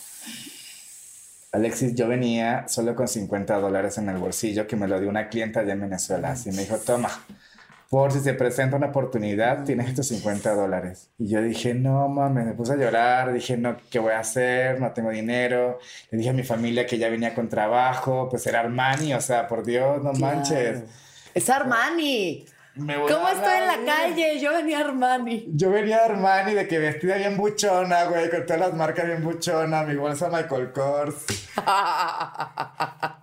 Alexis, yo venía solo con 50 dólares en el bolsillo que me lo dio una clienta allá en Venezuela. Así me dijo, toma, por si se presenta una oportunidad, tienes estos 50 dólares. Y yo dije, no mames, me puse a llorar, dije, no, ¿qué voy a hacer? No tengo dinero. Le dije a mi familia que ya venía con trabajo, pues era Armani, o sea, por Dios, no manches. Claro. Es Armani. Me ¿Cómo estoy en la calle? Yo venía Armani. Yo venía Armani de que vestida bien buchona, güey, con todas las marcas bien buchona, mi bolsa Michael Kors.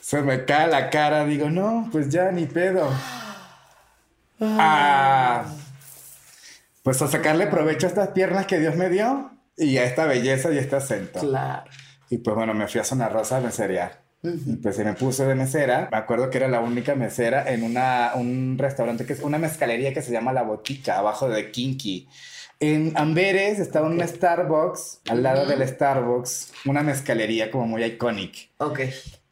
Se me cae la cara, digo, no, pues ya ni pedo. Ah, pues a sacarle provecho a estas piernas que Dios me dio y a esta belleza y este acento. Claro. Y pues bueno, me fui a Zona Rosa a Y pues se me puse de mesera. Me acuerdo que era la única mesera en una, un restaurante, que es una mezcalería que se llama La Botica, abajo de Kinky. En Amberes estaba un Starbucks, al lado del Starbucks, una mezcalería como muy icónica Ok.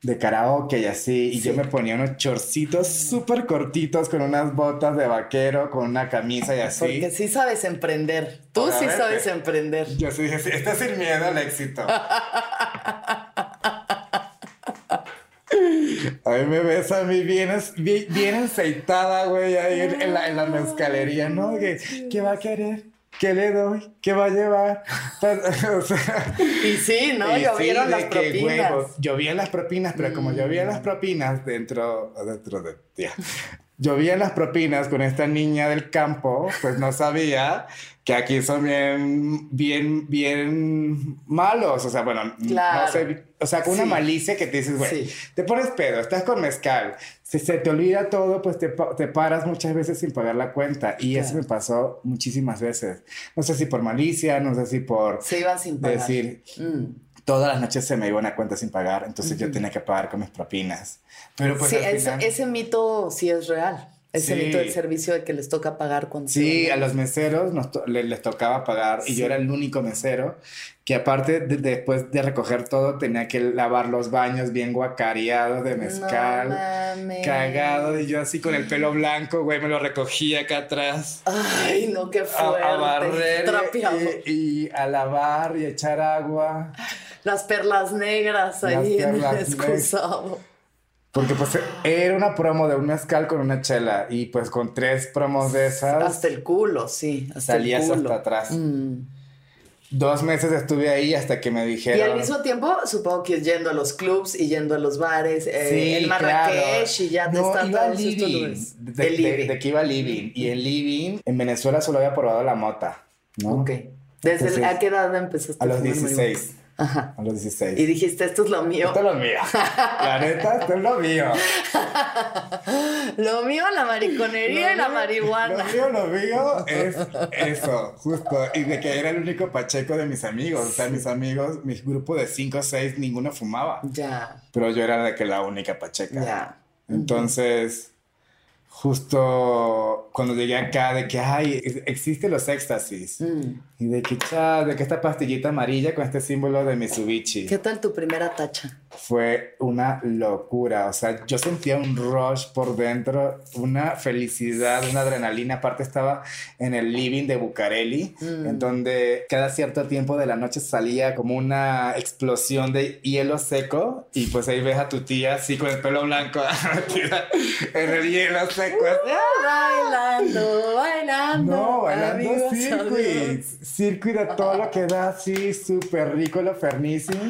de karaoke y así. Y yo me ponía unos chorcitos súper cortitos con unas botas de vaquero, con una camisa y así. Porque sí sabes emprender. Tú sí sabes emprender. Yo sí dije, sí, esto es sin miedo al éxito. A mí me ves a mí bien, bien, bien aceitada, güey, ahí en, la, en la mezcalería, ¿no? ¿Qué, va a querer? ¿Qué le doy? ¿Qué va a llevar? Pues, y sí, ¿no? Llovieron las propinas. llovían las propinas, pero como llovían las propinas dentro, dentro de... Tía, llovían las propinas con esta niña del campo, pues no sabía que aquí son bien, bien, bien malos. O sea, bueno, no sé, o sea, con una malicia que te dices, güey, te pones pedo, estás con mezcal, si se te olvida todo, pues te, te paras muchas veces sin pagar la cuenta. Y eso me pasó muchísimas veces. No sé si por malicia, no sé si por... Se iban sin pagar. Decir, mm. todas las noches se me iba una cuenta sin pagar, entonces yo tenía que pagar con mis propinas. Pero pues... Sí, ese mito sí es real. Ese mito del servicio de que les toca pagar cuando Sí, a los meseros les, tocaba pagar y yo era el único mesero que aparte después de recoger todo tenía que lavar los baños bien guacareados de mezcal, cagado y yo así con el pelo blanco, güey, me lo recogía acá atrás. Ay, no, qué fuerte. A, barrer y, y, a lavar y echar agua. Las perlas negras ahí en el excusado. Porque pues era una promo de un mezcal con una chela y pues con tres promos de esas. Hasta el culo, sí. Hasta salías el culo. hasta atrás. Mm. Dos meses estuve ahí hasta que me dijeron. Y al mismo tiempo, supongo que yendo a los clubs y yendo a los bares, eh, sí, en Marrakech y ya te no, iba a living. De, de, de, que iba living. Y el living, en Venezuela solo había probado la mota, ¿no? Ok. ¿Desde a qué edad empezaste? A los 16. Ajá. A los 16. Y dijiste, esto es lo mío. Esto es lo mío. La neta, esto es lo mío. lo mío, la mariconería y la marihuana. Lo mío, lo mío es eso, justo. Y de que era el único pacheco de mis amigos. O sea, mis amigos, mi grupo de 5 o 6, ninguno fumaba. Ya. Pero yo era de que la única pacheca. Ya. Entonces justo cuando llegué acá de que, ay, existen los éxtasis. Mm. Y de que, cha, de que esta pastillita amarilla con este símbolo de Mitsubishi. ¿Qué tal tu primera tacha? Fue una locura. O sea, yo sentía un rush por dentro, una felicidad, una adrenalina. Aparte estaba en el living de Bucareli, mm. en donde cada cierto tiempo de la noche salía como una explosión de hielo seco. Y pues ahí ves a tu tía así con el pelo blanco en el hielo seco. Bailando, bailando. No, bailando circuit. Circuit a todo lo que da así, súper rico lo fernísimo.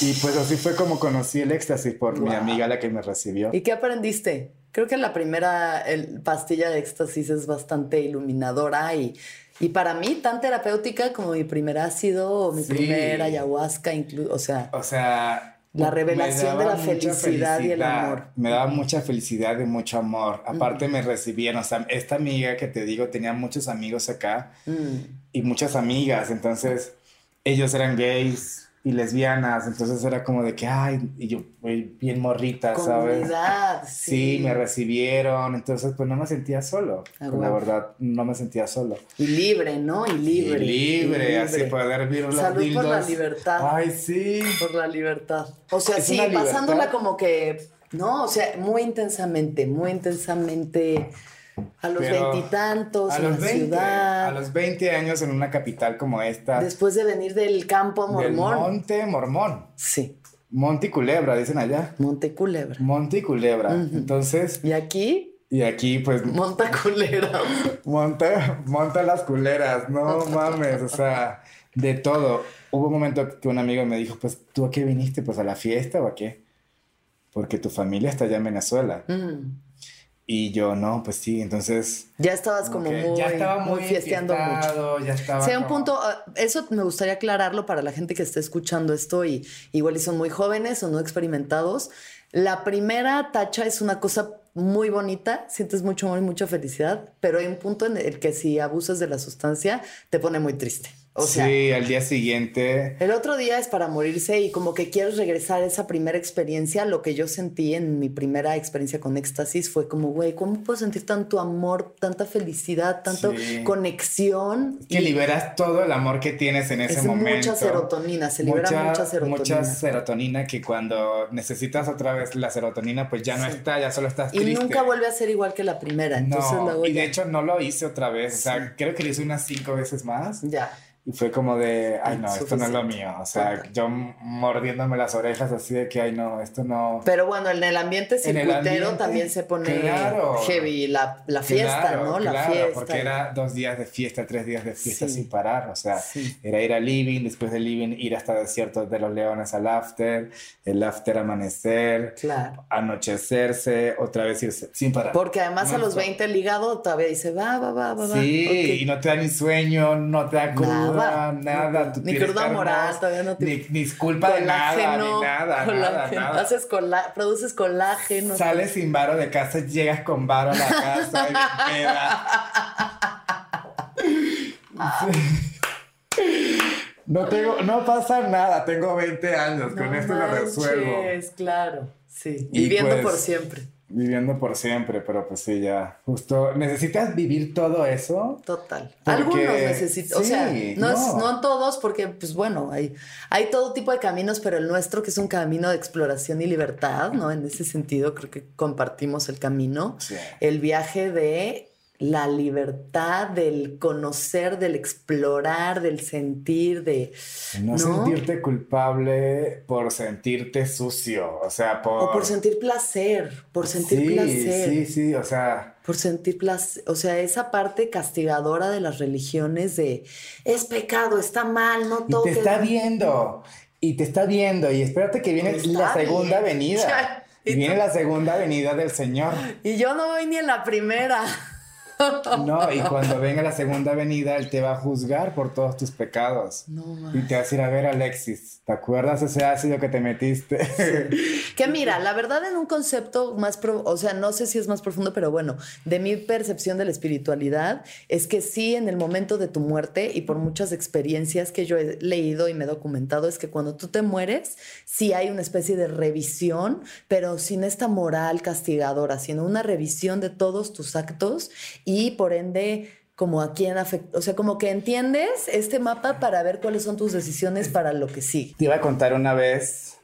Y pues así fue como conocí el éxtasis por mi amiga la que me recibió. ¿Y qué aprendiste? Creo que la primera pastilla de éxtasis es bastante iluminadora y, y para mí tan terapéutica como mi primer ácido o mi primera ayahuasca, incluso, o sea... O sea... La revelación de la felicidad, y el amor. Me daba mucha felicidad y mucho amor. Aparte me recibían, o sea, esta amiga que te digo tenía muchos amigos acá mm. y muchas amigas, entonces ellos eran gays, y lesbianas, entonces era como de que, ay, y yo bien morrita, ¿sabes? Sí. sí. me recibieron, entonces pues no me sentía solo, ah, la verdad, no me sentía solo. Y libre, ¿no? Y libre. Y libre, así poder vivir los Salud por la libertad. Ay, sí. Por la libertad. O sea, sí, pasándola como que, ¿no? O sea, muy intensamente, muy intensamente a los veintitantos en la ciudad. A los 20 años en una capital como esta. Después de venir del campo mormón. monte mormón. Sí. Monte y culebra, dicen allá. Monte culebra. Monte y culebra. Entonces. ¿Y aquí? Y aquí, pues. Monta culera. monta, monta las culeras. No mames. O sea, de todo. Hubo un momento que un amigo me dijo: Pues, ¿tú a qué viniste? Pues a la fiesta o a qué? Porque tu familia está allá en Venezuela. Y yo, no, pues sí, entonces... Ya estabas como, muy, ya estaba muy, fiesteando mucho. Ya estaba sea, un punto, ah, eso me gustaría aclararlo para la gente que esté escuchando esto y igual y son muy jóvenes o no experimentados. La primera tacha es una cosa muy bonita, sientes mucho amor y mucha felicidad, pero hay un punto en el que si abusas de la sustancia te pone muy triste sí, al día siguiente. El otro día es para morirse y como que quieres regresar a esa primera experiencia. Lo que yo sentí en mi primera experiencia con éxtasis fue como, güey, ¿cómo puedo sentir tanto amor, tanta felicidad, tanta conexión? Que liberas todo el amor que tienes en ese es momento. Mucha serotonina, se libera mucha, serotonina. Mucha serotonina que cuando necesitas otra vez la serotonina, pues ya no está, ya solo estás triste. Y nunca vuelve a ser igual que la primera. Entonces no, y de hecho no lo hice otra vez. O sea, creo que lo hice unas cinco veces más. Ya Y fue como de, ay no, esto no es lo mío. O sea, yo mordiéndome las orejas así de que, ay no, esto no... Pero bueno, en el ambiente circuitero ambiente, también se pone claro. heavy la, la fiesta, Claro, ¿no? La claro, fiesta. porque era dos días de fiesta, tres días de fiesta Sí. sin parar. O sea, Sí. era ir al living, después del living ir hasta Desierto de los Leones al after, el after amanecer, Claro. anochecerse, otra vez irse sin parar. Porque además a los Non-stop. 20 el hígado todavía dice, va, va, va, va. Sí, ok. y no te da ni sueño, no te da cruda, Nada. Ni cruda moral, todavía no te- Ni, ni culpa de nada, ni Colágeno, nada, nada, colágeno. nada. Haces cola- produces colágeno. Sales sin varo de casa, llegas con varo a la casa y peda. No tengo, no pasa nada, tengo 20 años, con esto lo resuelvo. manches, claro, sí. Y Viviendo pues- por siempre. Viviendo por siempre, pero pues sí, ya. Justo, ¿necesitas vivir todo eso? Total. Porque- Algunos necesitan, o sea, sí, no, Es, no. no todos, porque, pues bueno, hay, hay todo tipo de caminos, pero el nuestro, que es un camino de exploración y libertad, ¿no? En ese sentido, creo que compartimos el camino. Sí. El viaje de la libertad, del conocer, del explorar, del sentir, de. No, sentirte culpable por sentirte sucio, o sea, por... O por sentir placer, por sentir sí, placer. Sí, sí, o sea, Por sentir placer, o sea, esa parte castigadora de las religiones de es pecado, está mal, no y te toques. está viendo, y te está viendo, y espérate que viene la segunda viendo. venida. Y Y viene la segunda venida del Señor. Y yo no voy ni en la primera. No, y cuando venga la segunda venida, Él te va a juzgar por todos tus pecados. No, ma. Y te va a decir, a ver, Alexis, ¿te acuerdas ese ácido que te metiste? Que mira, la verdad en un concepto más, pro- o sea, no sé si es más profundo, pero bueno, de mi percepción de la espiritualidad es que sí en el momento de tu muerte y por muchas experiencias que yo he leído y me he documentado es que cuando tú te mueres sí hay una especie de revisión, pero sin esta moral castigadora, sino una revisión de todos tus actos y por ende como a quién afecta, o sea, como que entiendes este mapa para ver cuáles son tus decisiones para lo que sigue. Te iba a contar una vez,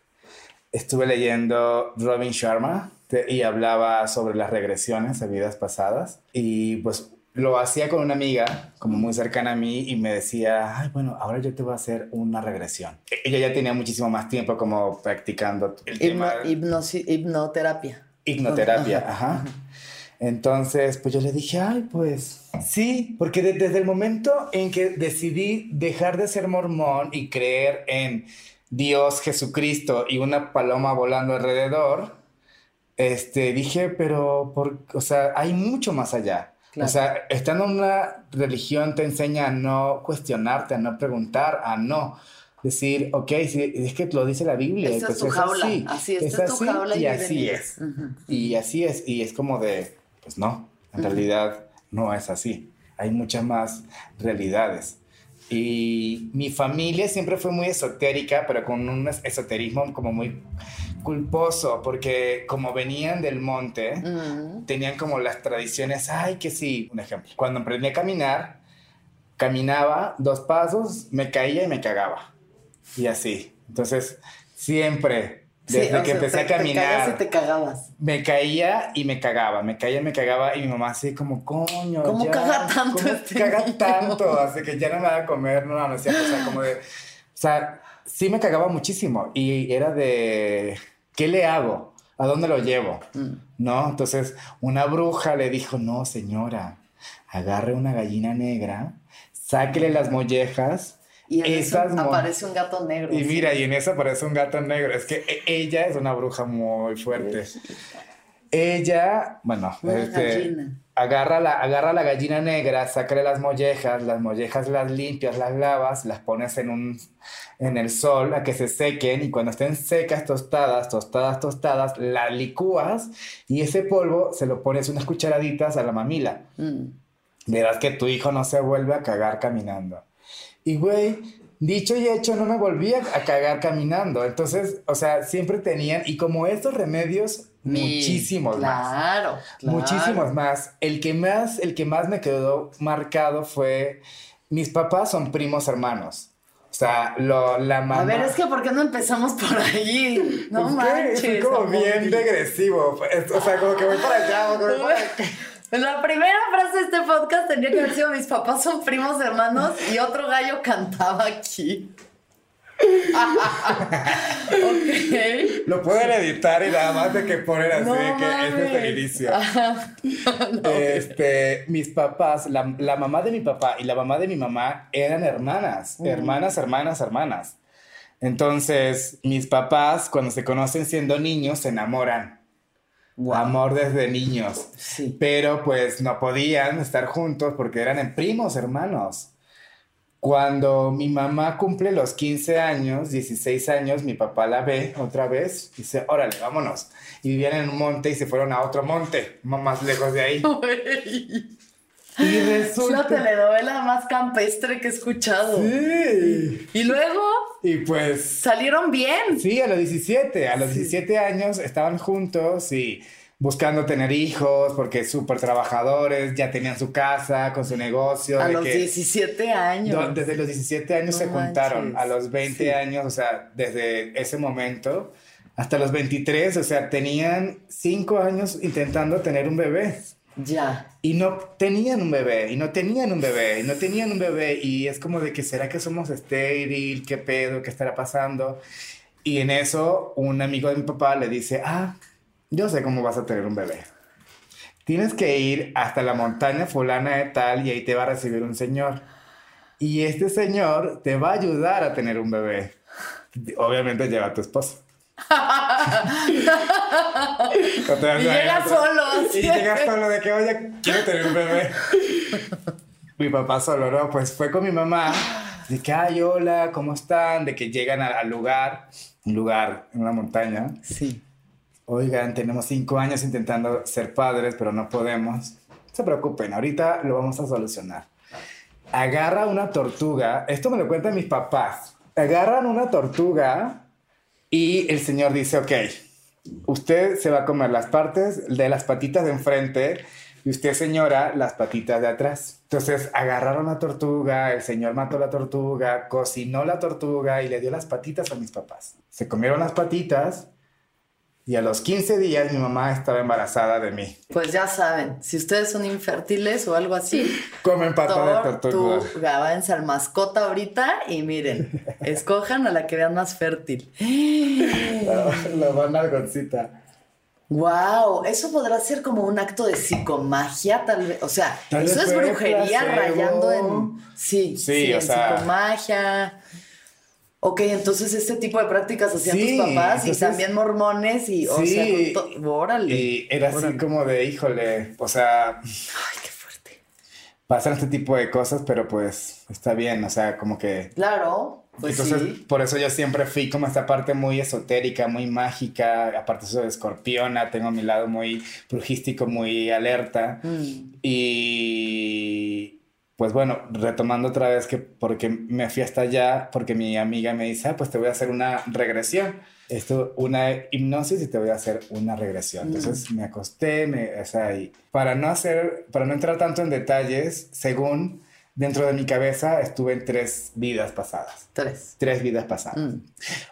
estuve leyendo Robin Sharma y hablaba sobre las regresiones a vidas pasadas y pues lo hacía con una amiga como muy cercana a mí y me decía, ay, bueno, ahora yo te voy a hacer una regresión. E- Ella ya tenía muchísimo más tiempo como practicando el tema. Hipno- hipnoterapia. Hipnoterapia, ajá. Entonces, pues yo le dije, ay, pues sí, porque de- desde el momento en que decidí dejar de ser mormón y creer en Dios, Jesucristo y una paloma volando alrededor, este, dije, pero, por, o sea, hay mucho más allá. Claro. O sea, estando en una religión te enseña a no cuestionarte, a no preguntar, a no decir, ok, es que lo dice la Biblia. Esta es pues tu jaula, así, esta es tu jaula y así es. Y así es, y es como de, pues no, en realidad no es así. Hay muchas más realidades. Y mi familia siempre fue muy esotérica, pero con un es- esoterismo como muy culposo, porque como venían del monte, Mm. tenían como las tradiciones, ay, que sí, un ejemplo. Cuando aprendí a caminar, caminaba dos pasos, me caía y me cagaba. Y así. Entonces, siempre, desde que sea, empecé te- a Te caminar, y te cagabas. me caía y me cagaba, me caía y me cagaba y mi mamá así como, coño, ¿Cómo ya, caga tanto ¿cómo este caga niño?" tanto? Así que ya no me va a comer, no, no, no, o sea, como de, o sea, sí me cagaba muchísimo y era de, ¿qué le hago? ¿A dónde lo llevo? Mm. ¿No? Entonces, una bruja le dijo, no, señora, agarre una gallina negra, sáquele las mollejas, Y en eso esas aparece un gato negro. y sí. mira, y en eso aparece un gato negro. Es que e- ella es una bruja muy fuerte. Ella, bueno, Una este, gallina. agarra la, agarra la gallina negra, sácale las mollejas, las mollejas las limpias, las lavas, las pones en un, en el sol a que se sequen y cuando estén secas, tostadas, tostadas, tostadas, las licúas y ese polvo se lo pones unas cucharaditas a la mamila. Mm. Verás que tu hijo no se vuelve a cagar caminando. Y güey, dicho y hecho, no me volví a cagar caminando. Entonces, o sea, siempre tenían, y como estos remedios, Mi- muchísimos más. Claro. Muchísimos más. El que más, el que más me quedó marcado fue, mis papás son primos hermanos. O sea, lo, la mamá... A ver, es que ¿por qué no empezamos por allí? No Es que manches. Soy como bien regresivo. Es- O sea, como que voy para allá, voy para acá. La primera frase de este podcast tenía que haber sido mis papás son primos hermanos y otro gallo cantaba aquí. ok. Lo pueden editar y nada más de que poner así No de que este es el inicio. No, Este, mis papás, la, la mamá de mi papá y la mamá de mi mamá eran hermanas, hermanas, hermanas, hermanas. Entonces, mis papás, cuando se conocen siendo niños, se enamoran. Wow. Amor desde niños. Sí. Pero pues no podían estar juntos porque eran en primos, hermanos. Cuando mi mamá cumple los 15 años, 16 años, mi papá la ve otra vez y dice, órale, vámonos. Y vivían en un monte y se fueron a otro monte, más lejos de ahí. Y Es la resulta... telenovela más campestre que he escuchado. Sí. Y luego Y pues... salieron bien. Sí, a los 17, a los 17 años estaban juntos y buscando tener hijos porque súper trabajadores, ya tenían su casa con su negocio. A de los que- 17 años. Desde los 17 años No se juntaron, manches. a los 20 Sí. años, o sea, desde ese momento hasta los 23, o sea, tenían 5 años intentando tener un bebé. Ya. Y no tenían un bebé, y no tenían un bebé, y no tenían un bebé, y es como de que, ¿será que somos estéril? ¿Qué pedo? ¿Qué estará pasando? Y en eso, un amigo de mi papá le dice, ah, yo sé cómo vas a tener un bebé. Tienes que ir hasta la montaña fulana de tal y ahí te va a recibir un señor. Y este señor te va a ayudar a tener un bebé. Obviamente lleva a tu esposo. No te vas Y llega solo. y llegas solo de que, oye, quiero tener un bebé. mi papá solo, ¿no? Pues fue con mi mamá. De que, ay, hola, ¿cómo están? De que llegan al, al lugar, un lugar en una montaña. Sí. Oigan, tenemos cinco años intentando ser padres, pero no podemos. No se preocupen, ahorita lo vamos a solucionar. Agarra una tortuga, esto me lo cuentan mis papás. Agarran una tortuga y el señor dice, ok, usted se va a comer las partes de las patitas de enfrente y usted, señora, las patitas de atrás. Entonces agarraron la tortuga, el señor mató la tortuga, cocinó la tortuga y le dio las patitas a mis papás. Se comieron las patitas y a los 15 días mi mamá estaba embarazada de mí. Pues ya saben, si ustedes son infértiles o algo así, Comen pata de tortuga. váyanse al mascota ahorita y miren, escojan a la que vean más fértil. La, van algoncita. Wow, eso podrá ser como un acto de psicomagia, tal vez. O sea, Tal eso es brujería rayando en. Sí, Sí, sí, o en sea- psicomagia. Ok, entonces este tipo de prácticas hacían Sí, tus papás entonces- y también mormones y, o sea, órale. Y era así como de, híjole, o sea, Ay, qué fuerte. pasan este tipo de cosas, pero pues está bien, o sea, como que... Claro, pues Entonces, sí. por eso yo siempre fui como esta parte muy esotérica, muy mágica, aparte soy escorpiona, tengo mi lado muy brujístico, muy alerta. Mm. Y pues bueno, retomando otra vez que porque me fui hasta allá, porque mi amiga me dice, ah, pues te voy a hacer una regresión. Esto, una hipnosis y te voy a hacer una regresión. Entonces me acosté, me, o sea, y para no hacer, para no entrar tanto en detalles, según dentro de mi cabeza estuve en tres vidas pasadas. Tres. Tres vidas pasadas. Mm.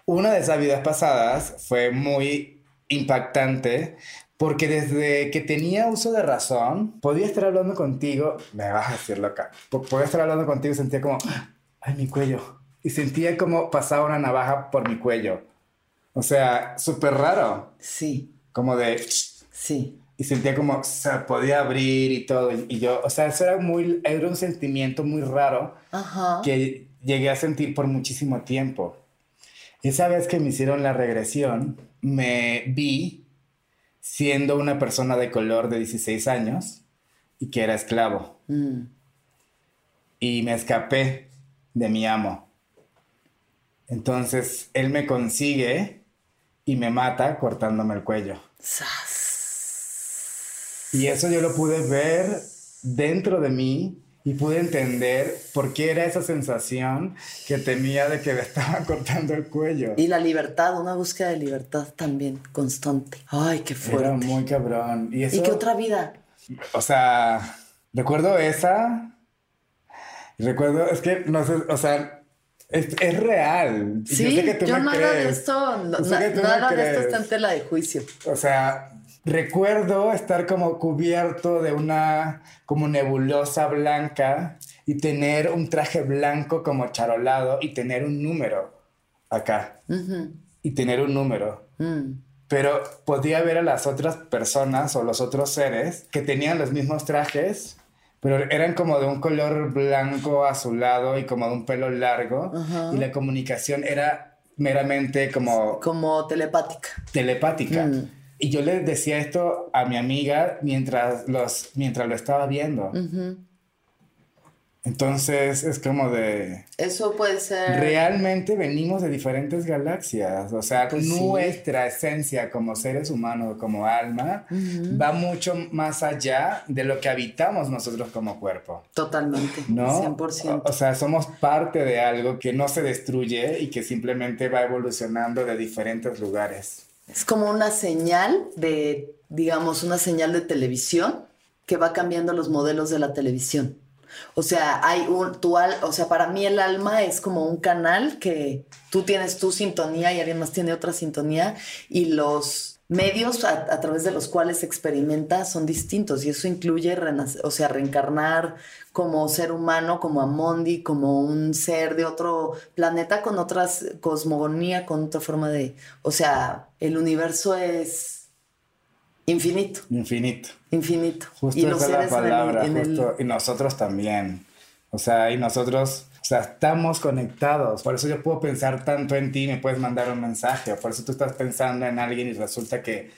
Una de esas vidas pasadas fue muy impactante porque desde que tenía uso de razón, podía estar hablando contigo, me vas a decir loca, po- podía estar hablando contigo y sentía como, ay, mi cuello. Y sentía como pasaba una navaja por mi cuello. O sea, súper raro, Sí, como de, sí. y sentía como se podía abrir y todo. Y, y yo, o sea, eso era muy, era un sentimiento muy raro Ajá. que llegué a sentir por muchísimo tiempo. Esa vez que me hicieron la regresión, me vi siendo una persona de color de 16 años y que era esclavo. Mm. Y me escapé de mi amo. Entonces él me consigue y me mata cortándome el cuello. Sas. Y eso yo lo pude ver dentro de mí y pude entender por qué era esa sensación que tenía de que me estaban cortando el cuello. Y la libertad, una búsqueda de libertad también constante. Ay, qué Era fuerte. muy cabrón. Y eso, ¿Y qué otra vida? o sea, recuerdo esa. Recuerdo, es que no sé, o sea, es, es real. Sí, sé que tú yo me nada de crees. esto, no- Yo nada de esto crees. está en tela de juicio. O sea, recuerdo estar como cubierto de una como nebulosa blanca y tener un traje blanco como charolado y tener un número acá. Y tener un número. Mm. Pero podía ver a las otras personas o los otros seres que tenían los mismos trajes, pero eran como de un color blanco azulado y como de un pelo largo. Y la comunicación era meramente como... Como telepática. Telepática. Mm. Y yo le decía esto a mi amiga mientras, los, mientras lo estaba viendo. Entonces es como de... Eso puede ser... Realmente venimos de diferentes galaxias. O sea, pues nuestra esencia como seres humanos, como alma, va mucho más allá de lo que habitamos nosotros como cuerpo. Totalmente. ¿No? 100%. O, o sea, somos parte de algo que no se destruye y que simplemente va evolucionando de diferentes lugares. Es como una señal de, digamos, una señal de televisión que va cambiando los modelos de la televisión. O sea, hay un, tu o sea, para mí el alma es como un canal que tú tienes tu sintonía y alguien más tiene otra sintonía y los medios a, través de los cuales experimentas son distintos y eso incluye, o sea, reencarnar como ser humano, como Amondi, como un ser de otro planeta con otras cosmogonía, con otra forma de, o sea, el universo es Infinito. Infinito. Infinito. Justo y esa es la palabra, justo, y nosotros también. O sea, y nosotros, o sea, estamos conectados. Por eso yo puedo pensar tanto en ti, y me puedes mandar un mensaje. Por eso tú estás pensando en alguien y resulta que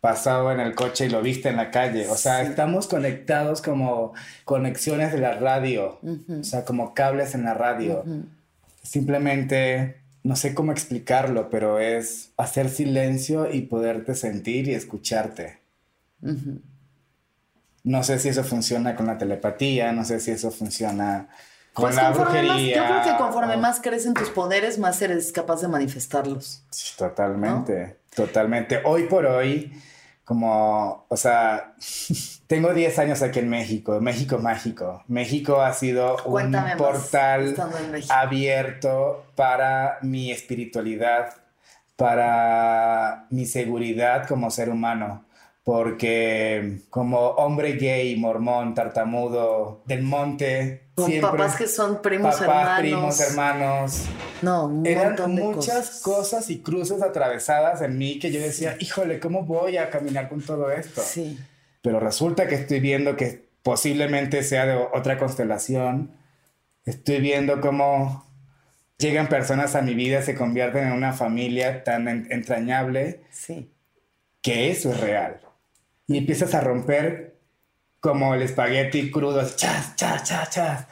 pasado en el coche y lo viste en la calle. O sea, estamos conectados como conexiones de la radio. O sea, como cables en la radio. Simplemente no sé cómo explicarlo, pero es hacer silencio y poderte sentir y escucharte. No sé si eso funciona con la telepatía, no sé si eso funciona con pues la brujería. yo creo que conforme más crecen tus poderes, más eres capaz de manifestarlos. Totalmente, totalmente. Hoy por hoy, como, o sea, tengo 10 años aquí en México, México mágico. México ha sido un portal abierto para mi espiritualidad, para mi seguridad como ser humano. Porque como hombre gay, mormón, tartamudo, del monte, con papás que son primos papás, primos, hermanos. No, un Eran muchas cosas. y cruces atravesadas en mí que yo decía, híjole, ¿cómo voy a caminar con todo esto? Sí. Pero resulta que estoy viendo que posiblemente sea de otra constelación. Estoy viendo cómo llegan personas a mi vida, se convierten en una familia tan entrañable. Sí. Que eso es real. Y empiezas a romper como el espagueti crudo, chas, chas, chas, chas.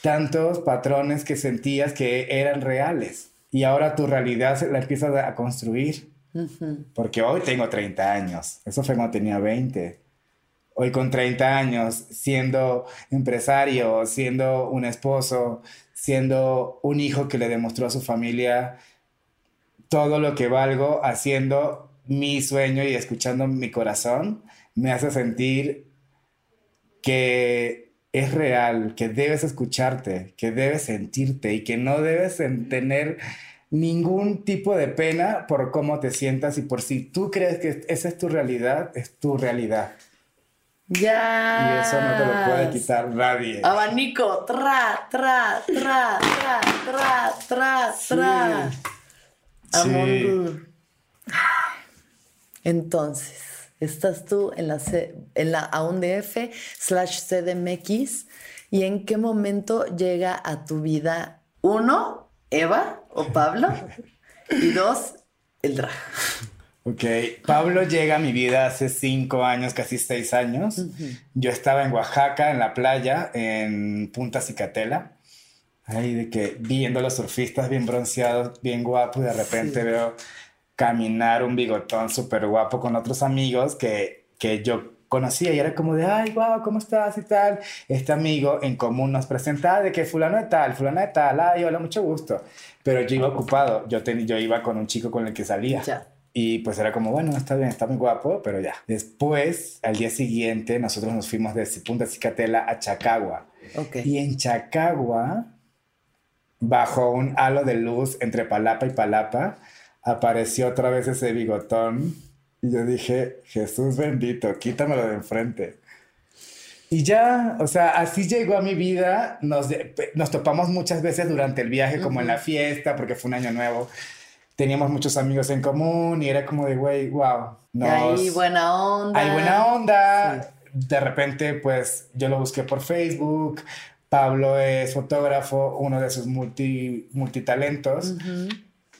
Tantos patrones que sentías que eran reales. Y ahora tu realidad la empiezas a construir. Porque hoy tengo 30 años. Eso fue cuando tenía 20. Hoy con 30 años, siendo empresario, siendo un esposo, siendo un hijo que le demostró a su familia todo lo que valgo, haciendo mi sueño y escuchando mi corazón, me hace sentir que es real, que debes escucharte, que debes sentirte y que no debes tener ningún tipo de pena por cómo te sientas y por si tú crees que esa es tu realidad, es tu realidad. Ya. Y eso no te lo puede quitar nadie. Abanico, tra, tra, tra, tra, tra, tra, tra. Sí. Entonces, estás tú en la, en la AUNDF slash CDMX y en qué momento llega a tu vida, uno, Eva o Pablo, y dos, el drag. Ok, Pablo llega a mi vida hace cinco años, casi seis años. Yo estaba en Oaxaca, en la playa, en Punta Cicatela. Ahí de que viendo a los surfistas bien bronceados, bien guapos, de repente veo caminar un bigotón súper guapo con otros amigos que, que yo conocía y era como de, ay, guau, ¿cómo estás? y tal. Este amigo en común nos presentaba de que fulano de tal, fulano de tal, ay, hola, mucho gusto. Pero yo iba ocupado, yo, yo iba con un chico con el que salía. Y pues era como, bueno, está bien, está muy guapo, pero ya. Después, al día siguiente, nosotros nos fuimos de Punta Cicatela a Chacagua. Y en Chacagua, bajo un halo de luz entre Palapa y Palapa, apareció otra vez ese bigotón Y yo dije, Jesús bendito, quítamelo de enfrente. Y ya, o sea, así llegó a mi vida. Nos, nos topamos muchas veces durante el viaje, como en la fiesta, porque fue un año nuevo. Teníamos muchos amigos en común y era como de, güey, wow. hay buena onda. Hay buena onda. De repente, pues yo lo busqué por Facebook. Pablo es fotógrafo, uno de sus multi, multitalentos.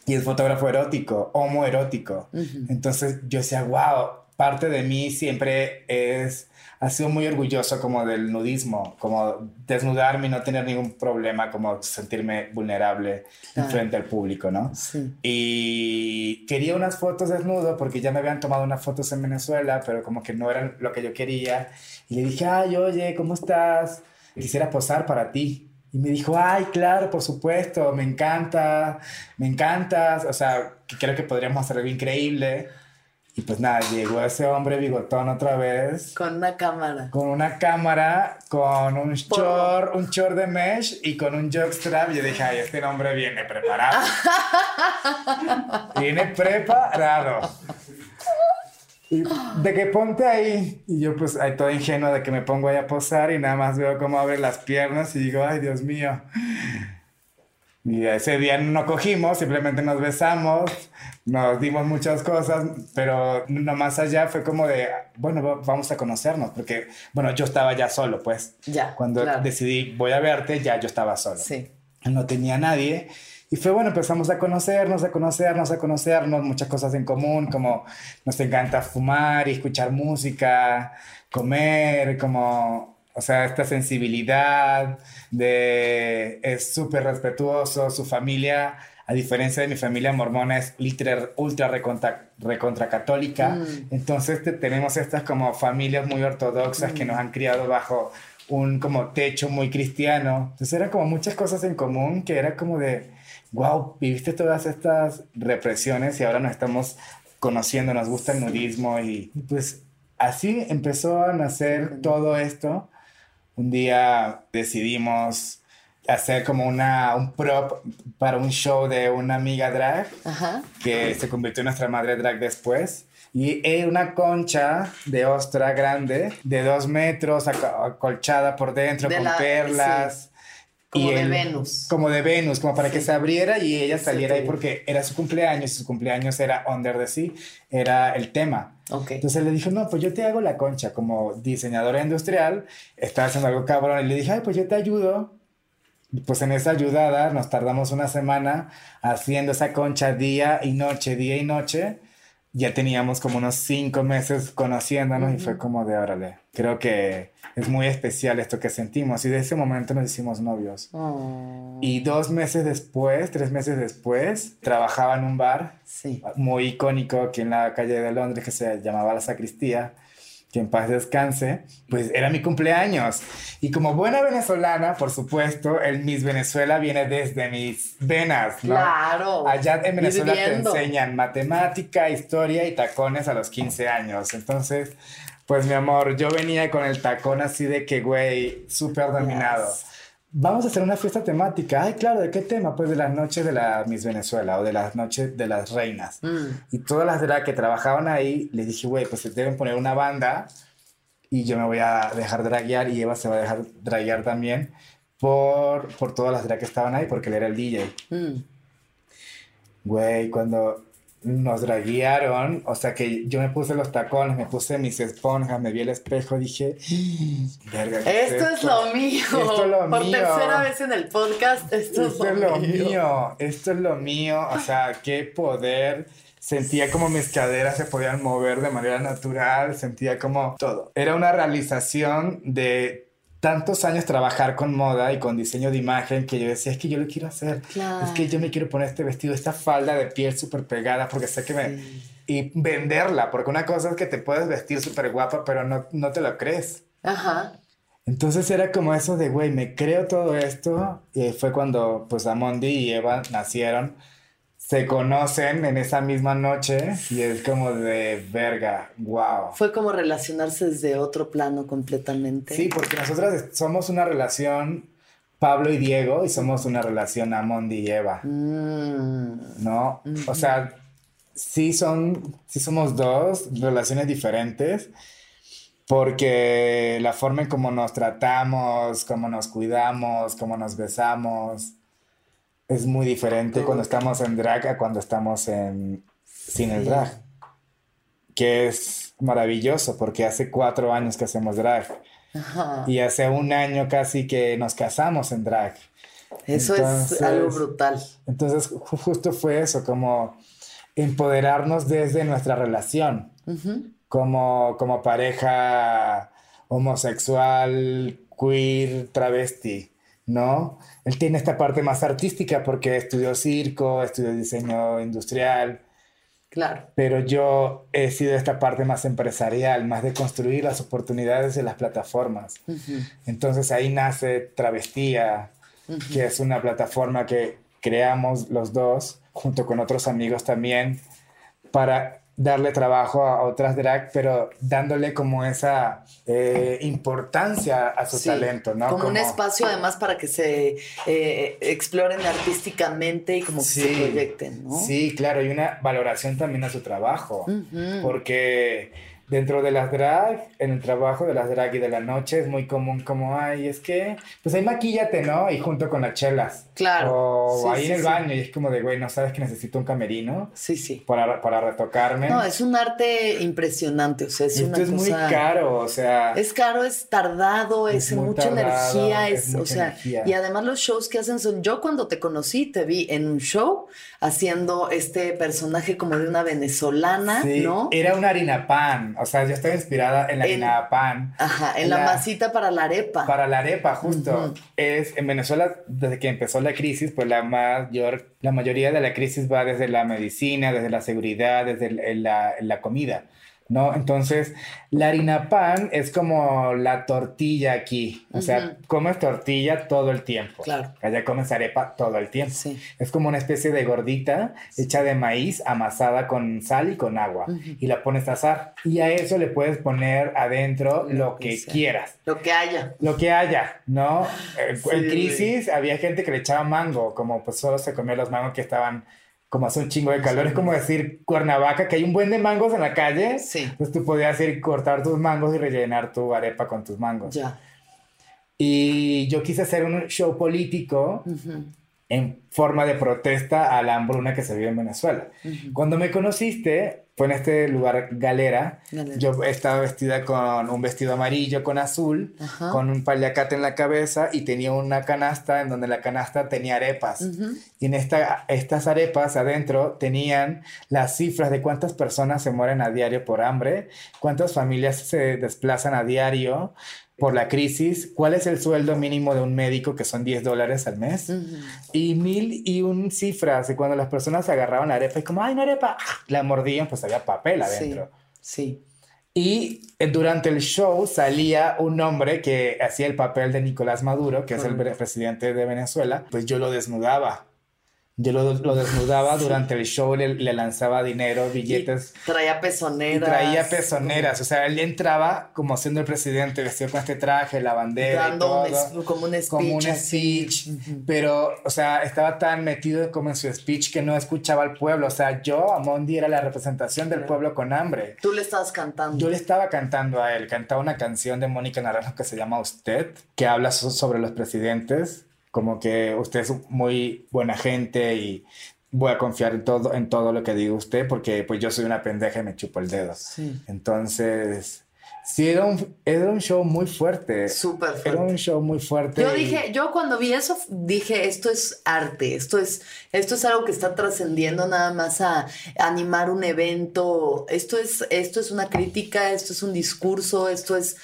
Y es fotógrafo erótico, homoerótico. Entonces yo decía, wow, parte de mí siempre es ha sido muy orgulloso como del nudismo, como desnudarme y no tener ningún problema, como sentirme vulnerable frente al público, ¿no? Sí. Y quería unas fotos desnudo porque ya me habían tomado unas fotos en Venezuela, pero como que no eran lo que yo quería. Y le dije, ay, oye, ¿cómo estás? Quisiera posar para ti. Y me dijo, ay, claro, por supuesto, me encanta, me encantas, o sea, creo que podríamos hacer algo increíble. Y pues nada, llegó ese hombre bigotón otra vez. Con una cámara. Con una cámara, con un short, un short de mesh y con un jockstrap. Yo dije, ay, este hombre viene preparado. viene preparado. Y de que ponte ahí. Y yo pues ahí todo ingenuo de que me pongo ahí a posar y nada más veo cómo abre las piernas y digo, ay, Dios mío. Y ese día no cogimos, simplemente nos besamos, nos dimos muchas cosas, pero no más allá fue como de, bueno, vamos a conocernos, porque, bueno, yo estaba ya solo, pues. Ya. Cuando decidí, voy a verte, ya yo estaba solo. Sí. No tenía nadie. Y fue bueno, empezamos a conocernos, a conocernos, a conocernos, muchas cosas en común, como nos encanta fumar y escuchar música, comer, como o sea, esta sensibilidad de es súper respetuoso, su familia, a diferencia de mi familia mormona, es ultra recontra, recontra católica. Mm. Entonces tenemos estas como familias muy ortodoxas que nos han criado bajo un como techo muy cristiano. Entonces eran como muchas cosas en común que era como de, wow, viviste todas estas represiones y ahora nos estamos conociendo, nos gusta el nudismo y pues así empezó a nacer todo esto. Un día decidimos hacer como una, un prop para un show de una amiga drag que se convirtió en nuestra madre drag después. Y era una concha de ostra grande, de dos metros, acolchada por dentro, con perlas. Como de Venus. Como de Venus, como para que se abriera y ella saliera ahí porque era su cumpleaños y su cumpleaños era Under the Sea, era el tema. Okay. Entonces le dijo, no, pues yo te hago la concha como diseñadora industrial, estaba haciendo algo cabrón y le dije, ay, pues yo te ayudo. Pues en esa ayudada nos tardamos una semana haciendo esa concha día y noche, día y noche. Ya teníamos como unos cinco meses conociéndonos y fue como de, órale, creo que es muy especial esto que sentimos. Y de ese momento nos hicimos novios. Oh. Y dos meses después, tres meses después, trabajaba en un bar muy icónico aquí en la calle de Londres que se llamaba La Sacristía que en paz descanse, pues era mi cumpleaños. Y como buena venezolana, por supuesto, el Miss Venezuela viene desde mis venas, ¿no? Claro. Allá en Venezuela te enseñan matemática, historia y tacones a los 15 años. Entonces, pues mi amor, yo venía con el tacón así de que, güey, súper dominado. Vamos a hacer una fiesta temática. Ay, claro, ¿de qué tema? Pues de las noches de la Miss Venezuela o de las noches de las reinas. Mm. Y todas las de las que trabajaban ahí, les dije, güey, pues se deben poner una banda y yo me voy a dejar draguear y Eva se va a dejar draguear también por, por todas las drag que estaban ahí porque él era el DJ. Mm. Güey, cuando nos draguearon, o sea que yo me puse los tacones, me puse mis esponjas, me vi el espejo, dije, verga. Esto es, lo mío. Esto es lo Por tercera vez en el podcast, esto, es, lo, mío. Esto es lo mío, o sea, qué poder. Sentía como mis caderas se podían mover de manera natural, sentía como todo. Era una realización de tantos años trabajar con moda y con diseño de imagen que yo decía, es que yo lo quiero hacer. Es que yo me quiero poner este vestido, esta falda de piel súper pegada, porque sé que me... Y venderla, porque una cosa es que te puedes vestir súper guapa, pero no, no te lo crees. Ajá. Entonces era como eso de, güey, me creo todo esto. Y fue cuando, pues, Amondi y Eva nacieron se conocen en esa misma noche y es como de verga, wow. Fue como relacionarse desde otro plano completamente. Sí, porque nosotras somos una relación Pablo y Diego y somos una relación Amondi y Eva. Mm. ¿No? O sea, sí son, sí somos dos relaciones diferentes, porque la forma en cómo nos tratamos, cómo nos cuidamos, cómo nos besamos, es muy diferente cuando estamos en drag a cuando estamos en, sin el drag. Que es maravilloso, porque hace cuatro años que hacemos drag. Y hace un año casi que nos casamos en drag. Eso es algo brutal. Entonces, justo fue eso, como empoderarnos desde nuestra relación, como, como pareja homosexual, queer, travesti, ¿no? Él tiene esta parte más artística porque estudió circo, estudió diseño industrial. Claro. Pero yo he sido esta parte más empresarial, más de construir las oportunidades de las plataformas. Entonces ahí nace Travestía, que es una plataforma que creamos los dos, junto con otros amigos también, para darle trabajo a otras drag, pero dándole como esa eh, importancia a su talento, ¿no? Como, un espacio además para que se eh, exploren artísticamente y como que se proyecten, ¿no? Sí, claro, y una valoración también a su trabajo, porque dentro de las drag, en el trabajo de las drag y de la noche es muy común como, ay, es que, pues ahí maquíllate, ¿no? Y junto con las chelas. Claro. O ahí en el baño y es como de, güey, ¿no sabes que necesito un camerino? Sí, sí. Para, para retocarme. No, es un arte impresionante, o sea, es Esto es muy caro, o sea. Es caro, es tardado, es, mucha energía, es, o sea, y además los shows que hacen son, yo cuando te conocí te vi en un show haciendo este personaje como de una venezolana, sí, ¿no? Era una harina pan, o sea, yo estaba inspirada en la harina pan. Ajá, en, la, masita para la arepa. Para la arepa, justo. Es en Venezuela, desde que empezó la crisis, pues la mayor, la mayoría de la crisis va desde la medicina, desde la seguridad, desde la, la comida. ¿No? Entonces, la harina pan es como la tortilla aquí. O sea, comes tortilla todo el tiempo. Claro. Allá comes arepa todo el tiempo. Sí. Es como una especie de gordita hecha de maíz amasada con sal y con agua. Y la pones a asar. Y a eso le puedes poner adentro lo, que, quieras. Lo que haya. Lo que haya, ¿no? en crisis había gente que le echaba mango, como pues solo se comía los mangos que estaban como hace un chingo de calor. Es como decir Cuernavaca, que hay un buen de mangos en la calle. Sí. Entonces tú podías ir cortar tus mangos y rellenar tu arepa con tus mangos. Ya. Y yo quise hacer un show político en forma de protesta a la hambruna que se vive en Venezuela. Cuando me conociste, fue en este lugar Galera. Yo estaba vestida con un vestido amarillo con azul, con un paliacate en la cabeza y tenía una canasta en donde la canasta tenía arepas. Y en esta, estas arepas adentro tenían las cifras de cuántas personas se mueren a diario por hambre, cuántas familias se desplazan a diario, por la crisis, cuál es el sueldo mínimo de un médico, que son 10 dólares al mes, y mil y un cifras de cuando las personas agarraban la arepa y como, ay, una arepa, la mordían, pues había papel adentro. Sí. Y eh, durante el show salía un hombre que hacía el papel de Nicolás Maduro, que es el presidente de Venezuela, pues yo lo desnudaba. Yo lo, lo desnudaba durante el show, le, le lanzaba dinero, billetes. Y traía pezoneras. Y traía pezoneras. O sea, él entraba como siendo el presidente, vestido con este traje, la bandera. Dando y todo, como un speech. Como un speech. Pero, o sea, estaba tan metido como en su speech que no escuchaba al pueblo. O sea, yo, Amondi, era la representación del pueblo con hambre. Tú le estabas cantando. Yo le estaba cantando a él. Cantaba una canción de Mónica Naranjo que se llama Usted, que habla sobre los presidentes como que usted es muy buena gente y voy a confiar en todo, en todo lo que diga usted porque pues yo soy una pendeja y me chupo el dedo. Entonces, sí, era un, era un show muy fuerte. Súper fuerte. Era un show muy fuerte. Yo dije, yo cuando vi eso dije, esto es arte, esto es, esto es algo que está trascendiendo nada más a animar un evento, esto es, esto es una crítica, esto es un discurso, esto es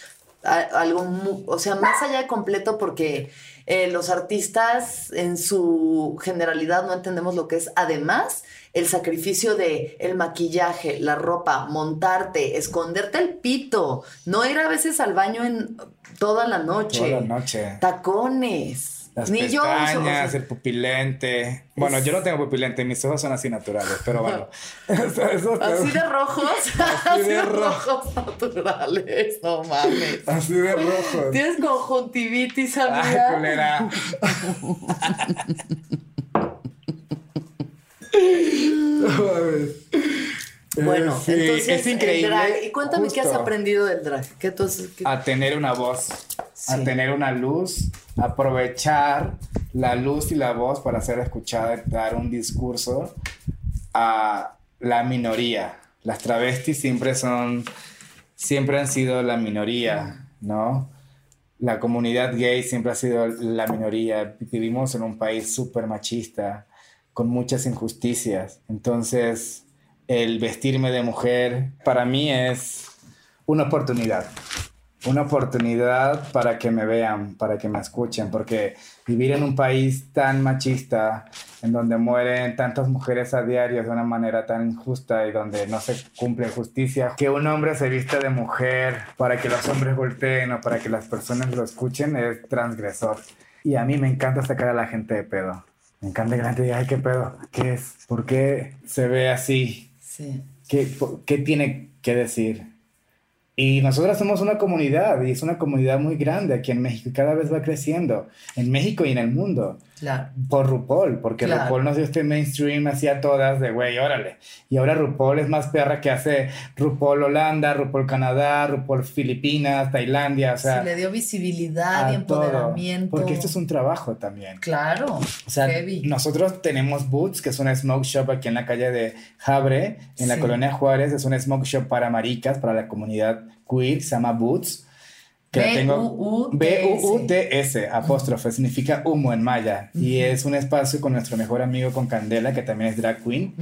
algo, o sea, más allá de completo porque eh, los artistas en su generalidad no entendemos lo que es además el sacrificio de el maquillaje, la ropa, montarte, esconderte el pito, no ir a veces al baño en toda la noche. Toda la noche. Tacones. Las Ni yo pestañas, uso- el pupilente. Bueno, yo no tengo pupilente, mis ojos son así naturales, pero bueno. Eso- eso- Así de rojos. Así de de ro- rojos naturales. No mames. Así de rojo. Tienes conjuntivitis, Ay, amiga. culera. No mames. Bueno, Sí, entonces es increíble, el drag. Y cuéntame qué has aprendido del drag. ¿Qué has- qué- A tener una voz, a tener una luz, aprovechar la luz y la voz para ser escuchada y dar un discurso a la minoría. Las travestis siempre son, siempre han sido la minoría, ¿no? La comunidad gay siempre ha sido la minoría. Vivimos en un país súper machista, con muchas injusticias. Entonces, el vestirme de mujer para mí es una oportunidad. Una oportunidad para que me vean, para que me escuchen, porque vivir en un país tan machista, en donde mueren tantas mujeres a diario de una manera tan injusta y donde no se cumple justicia, que un hombre se vista de mujer para que los hombres volteen o para que las personas lo escuchen es transgresor. Y a mí me encanta sacar a la gente de pedo. Me encanta que la gente diga, ay, qué pedo, ¿qué es? ¿Por qué se ve así? Sí. ¿Qué, tiene que decir? Y nosotros somos una comunidad y es una comunidad muy grande aquí en México y cada vez va creciendo en México y en el mundo Claro. por RuPaul, porque Claro. RuPaul nos dio este mainstream hacia todas de güey, órale. Y ahora RuPaul es más perra que hace RuPaul Holanda, RuPaul Canadá, RuPaul Filipinas, Tailandia, o sea, le dio visibilidad y a todo. empoderamiento. Porque esto es un trabajo también. Claro. O sea, heavy. nosotros tenemos Boots, que es una smoke shop aquí en la calle de Jabre, en la colonia Juárez. Es un smoke shop para maricas, para la comunidad queer, se llama Boots. Que la tengo B-U-U-T-S. Apóstrofe, significa humo en maya. Y es un espacio con nuestro mejor amigo con Candela, que también es drag queen.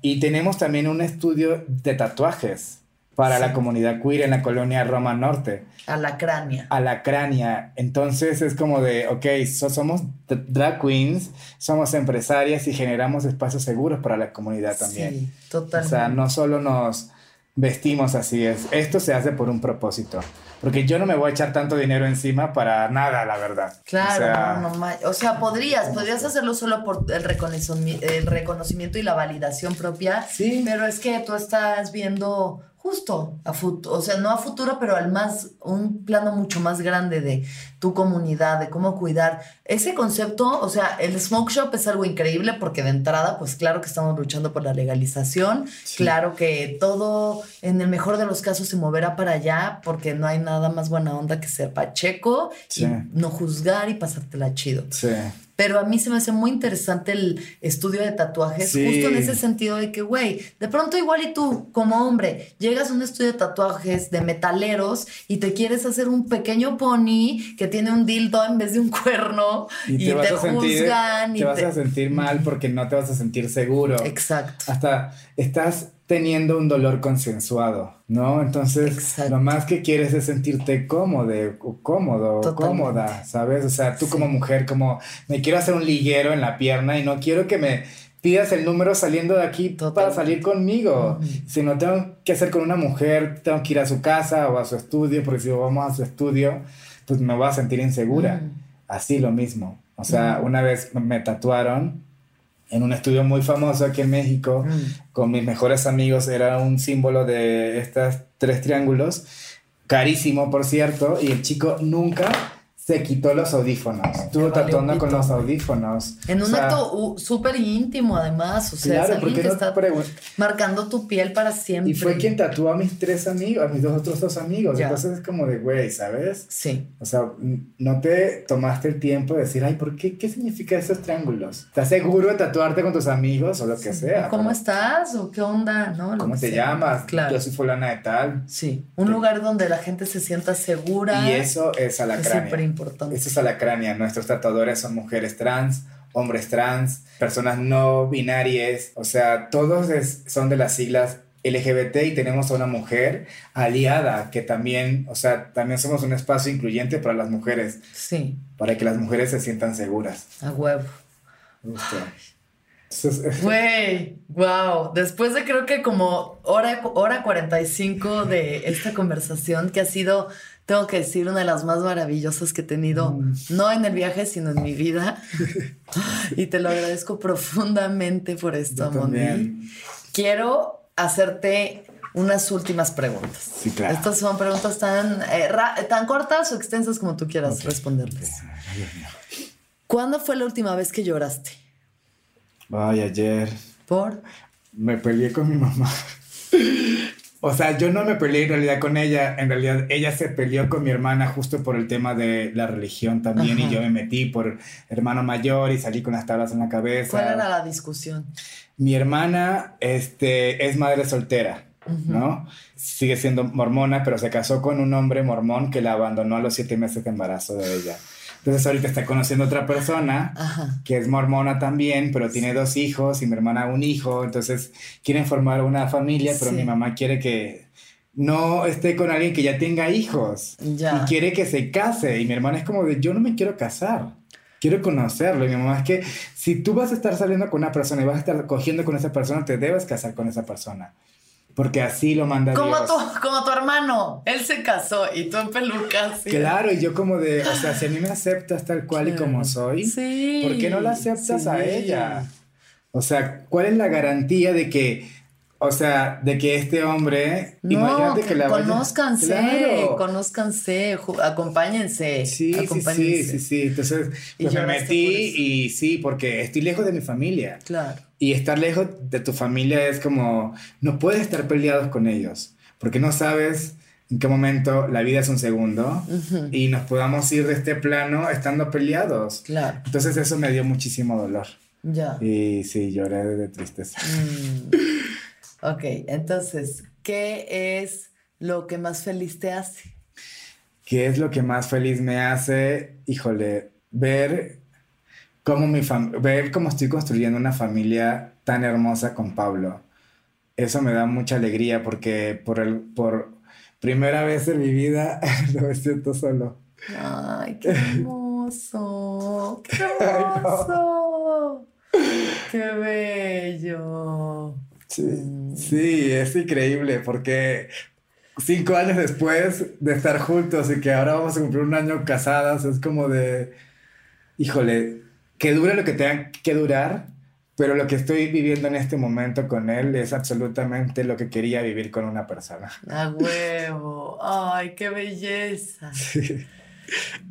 Y tenemos también un estudio de tatuajes para Sí. la comunidad queer en la colonia Roma Norte A la cránea. a la cránea. Entonces es como de, ok, so- somos drag queens, somos empresarias y generamos espacios seguros para la comunidad también. Sí, o totalmente. sea, no solo nos vestimos así, es, esto se hace por un propósito. Porque yo no me voy a echar tanto dinero encima para nada, la verdad. Claro, O sea, no, o sea, podrías, podrías hacerlo solo por el reconocimiento, el reconocimiento y la validación propia, Sí. pero es que tú estás viendo justo a futuro, o sea, no a futuro, pero al más, un plano mucho más grande de tu comunidad, de cómo cuidar. Ese concepto, o sea, el smoke shop es algo increíble porque de entrada, pues claro que estamos luchando por la legalización, claro que todo, en el mejor de los casos, se moverá para allá porque no hay nada más buena onda que ser pacheco Sí. y no juzgar y pasártela chido. sí. Pero a mí se me hace muy interesante el estudio de tatuajes, Sí. justo en ese sentido de que, güey, de pronto igual y tú, como hombre, llegas a un estudio de tatuajes de metaleros y te quieres hacer un pequeño pony que tiene un dildo en vez de un cuerno y, te, a sentir, juzgan y te vas te- a sentir mal porque no te vas a sentir seguro. Exacto. hasta estás teniendo un dolor consensuado, ¿no? Entonces, Exacto. lo más que quieres es sentirte cómodo, cómodo, Totalmente. cómoda, ¿sabes? O sea, tú como mujer, como me quiero hacer un liguero en la pierna y no quiero que me pidas el número saliendo de aquí para Totalmente. salir conmigo. Si no tengo que hacer con una mujer, tengo que ir a su casa o a su estudio, porque si vamos a su estudio, pues me voy a sentir insegura. Mm. Así lo mismo. O sea, una vez me tatuaron en un estudio muy famoso aquí en México, Mm. con mis mejores amigos, era un símbolo de estos tres triángulos, carísimo por cierto, y el chico nunca se quitó los audífonos. Estuvo tatuando con los audífonos. En O un sea, acto uh, súper íntimo, además. O sea, Claro, es alguien porque que no está marcando tu piel para siempre. Y fue quien tatuó a mis tres amigos, a mis dos otros dos amigos. Ya. Entonces es como de, güey, ¿sabes? Sí. O sea, no te tomaste el tiempo de decir, ay, ¿por qué? ¿Qué significa esos triángulos? ¿Estás seguro de tatuarte con tus amigos o lo que sea? ¿Cómo Pero, estás? ¿O qué onda? ¿No? Lo ¿Cómo te sea. llamas? Claro. Yo soy fulana de tal. Sí, un lugar donde la gente se sienta segura. Y eso es a la es. Importante. Eso es a la cránea. Nuestros tatuadores son mujeres trans, hombres trans, personas no binarias. O sea, todos es- son de las siglas LGBT y tenemos a una mujer aliada que también, o sea, también somos un espacio incluyente para las mujeres, Sí, para que las mujeres se sientan seguras. a huevo. Justo. Güey, wow. Después de creo que como hora, hora 45 de esta conversación que ha sido, tengo que decir, una de las más maravillosas que he tenido, Mm. no en el viaje, sino en mi vida. y te lo agradezco profundamente por esto, también. Quiero hacerte unas últimas preguntas. Sí, claro. Estas son preguntas tan, eh, tan cortas o extensas como tú quieras responderles. ¿Cuándo fue la última vez que lloraste? Ay, ayer ¿Por? me peleé con mi mamá. O sea, yo no me peleé en realidad con ella, en realidad ella se peleó con mi hermana justo por el tema de la religión también y yo me metí por hermano mayor y salí con las tablas en la cabeza. ¿Cuál era la discusión? Mi hermana este, es madre soltera, ¿no? Sigue siendo mormona, pero se casó con un hombre mormón que la abandonó a los siete meses de embarazo de ella. Entonces ahorita está conociendo otra persona que es mormona también, pero tiene dos hijos y mi hermana un hijo. Entonces quieren formar una familia, pero mi mamá quiere que no esté con alguien que ya tenga hijos. Y quiere que se case. Y mi hermana es como de, yo no me quiero casar. Quiero conocerlo. Y mi mamá es que si tú vas a estar saliendo con una persona y vas a estar cogiendo con esa persona, te debes casar con esa persona porque así lo manda como Dios. Tu, como tu hermano, él se casó y tú en pelucas. Claro, y yo como de, o sea, si a mí me aceptas tal cual y como soy, sí, ¿por qué no la aceptas a ella? O sea, ¿cuál es la garantía de que, o sea, de que este hombre, no, imagínate que, la conózcanse, claro. conózcanse, acompáñense. Sí, sí, sí, sí, Entonces, pues me metí y sí, porque estoy lejos de mi familia. Claro. Y estar lejos de tu familia es como, no puedes estar peleados con ellos, porque no sabes en qué momento la vida es un segundo y nos podamos ir de este plano estando peleados. Claro. Entonces eso me dio muchísimo dolor. Ya. Y sí, lloré de tristeza. Mm. Ok, entonces, ¿qué es lo que más feliz te hace? ¿Qué es lo que más feliz me hace? Híjole, ver cómo mi ver cómo estoy construyendo una familia tan hermosa con Pablo. Eso me da mucha alegría porque por, el, por primera vez en mi vida lo siento solo. Ay, qué hermoso. Qué hermoso. Qué bello. Sí, mm. sí, es increíble porque cinco años después de estar juntos y que ahora vamos a cumplir un año casadas, es como de, híjole, que dure lo que tenga que durar, pero lo que estoy viviendo en este momento con él es absolutamente lo que quería vivir con una persona. ¡A huevo! ¡Ay, qué belleza!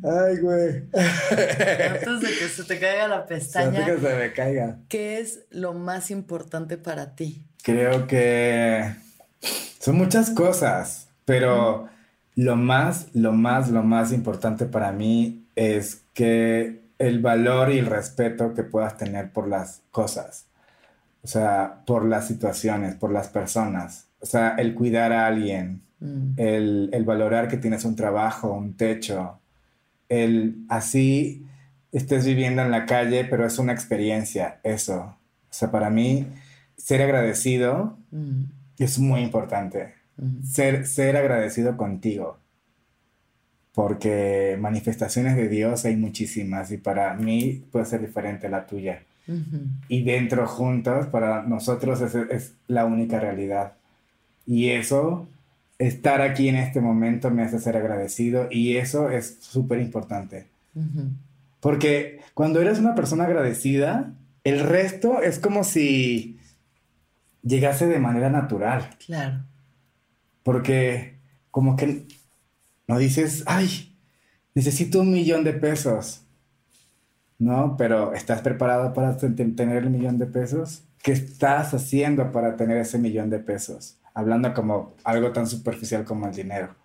Ay, güey. Antes de que se te caiga la pestaña. Antes que se me caiga. ¿Qué es lo más importante para ti? Creo que son muchas cosas, pero lo más, lo más, lo más importante para mí es que el valor y el respeto que puedas tener por las cosas, o sea, por las situaciones, por las personas, o sea, el cuidar a alguien, mm. el, valorar que tienes un trabajo, un techo, el así estés viviendo en la calle, pero es una experiencia, eso. O sea, para mí, ser agradecido mm. es muy importante. Mm. Ser, ser agradecido contigo porque manifestaciones de Dios hay muchísimas y para mí puede ser diferente la tuya. Y dentro juntos, para nosotros es, es, la única realidad. Y eso, estar aquí en este momento me hace ser agradecido y eso es súper importante. Porque cuando eres una persona agradecida, el resto es como si llegase de manera natural. Claro. Porque como que no dices, ay, necesito un millón de pesos. No, pero ¿estás preparado para tener el millón de pesos? ¿Qué estás haciendo para tener ese millón de pesos? Hablando como algo tan superficial como el dinero.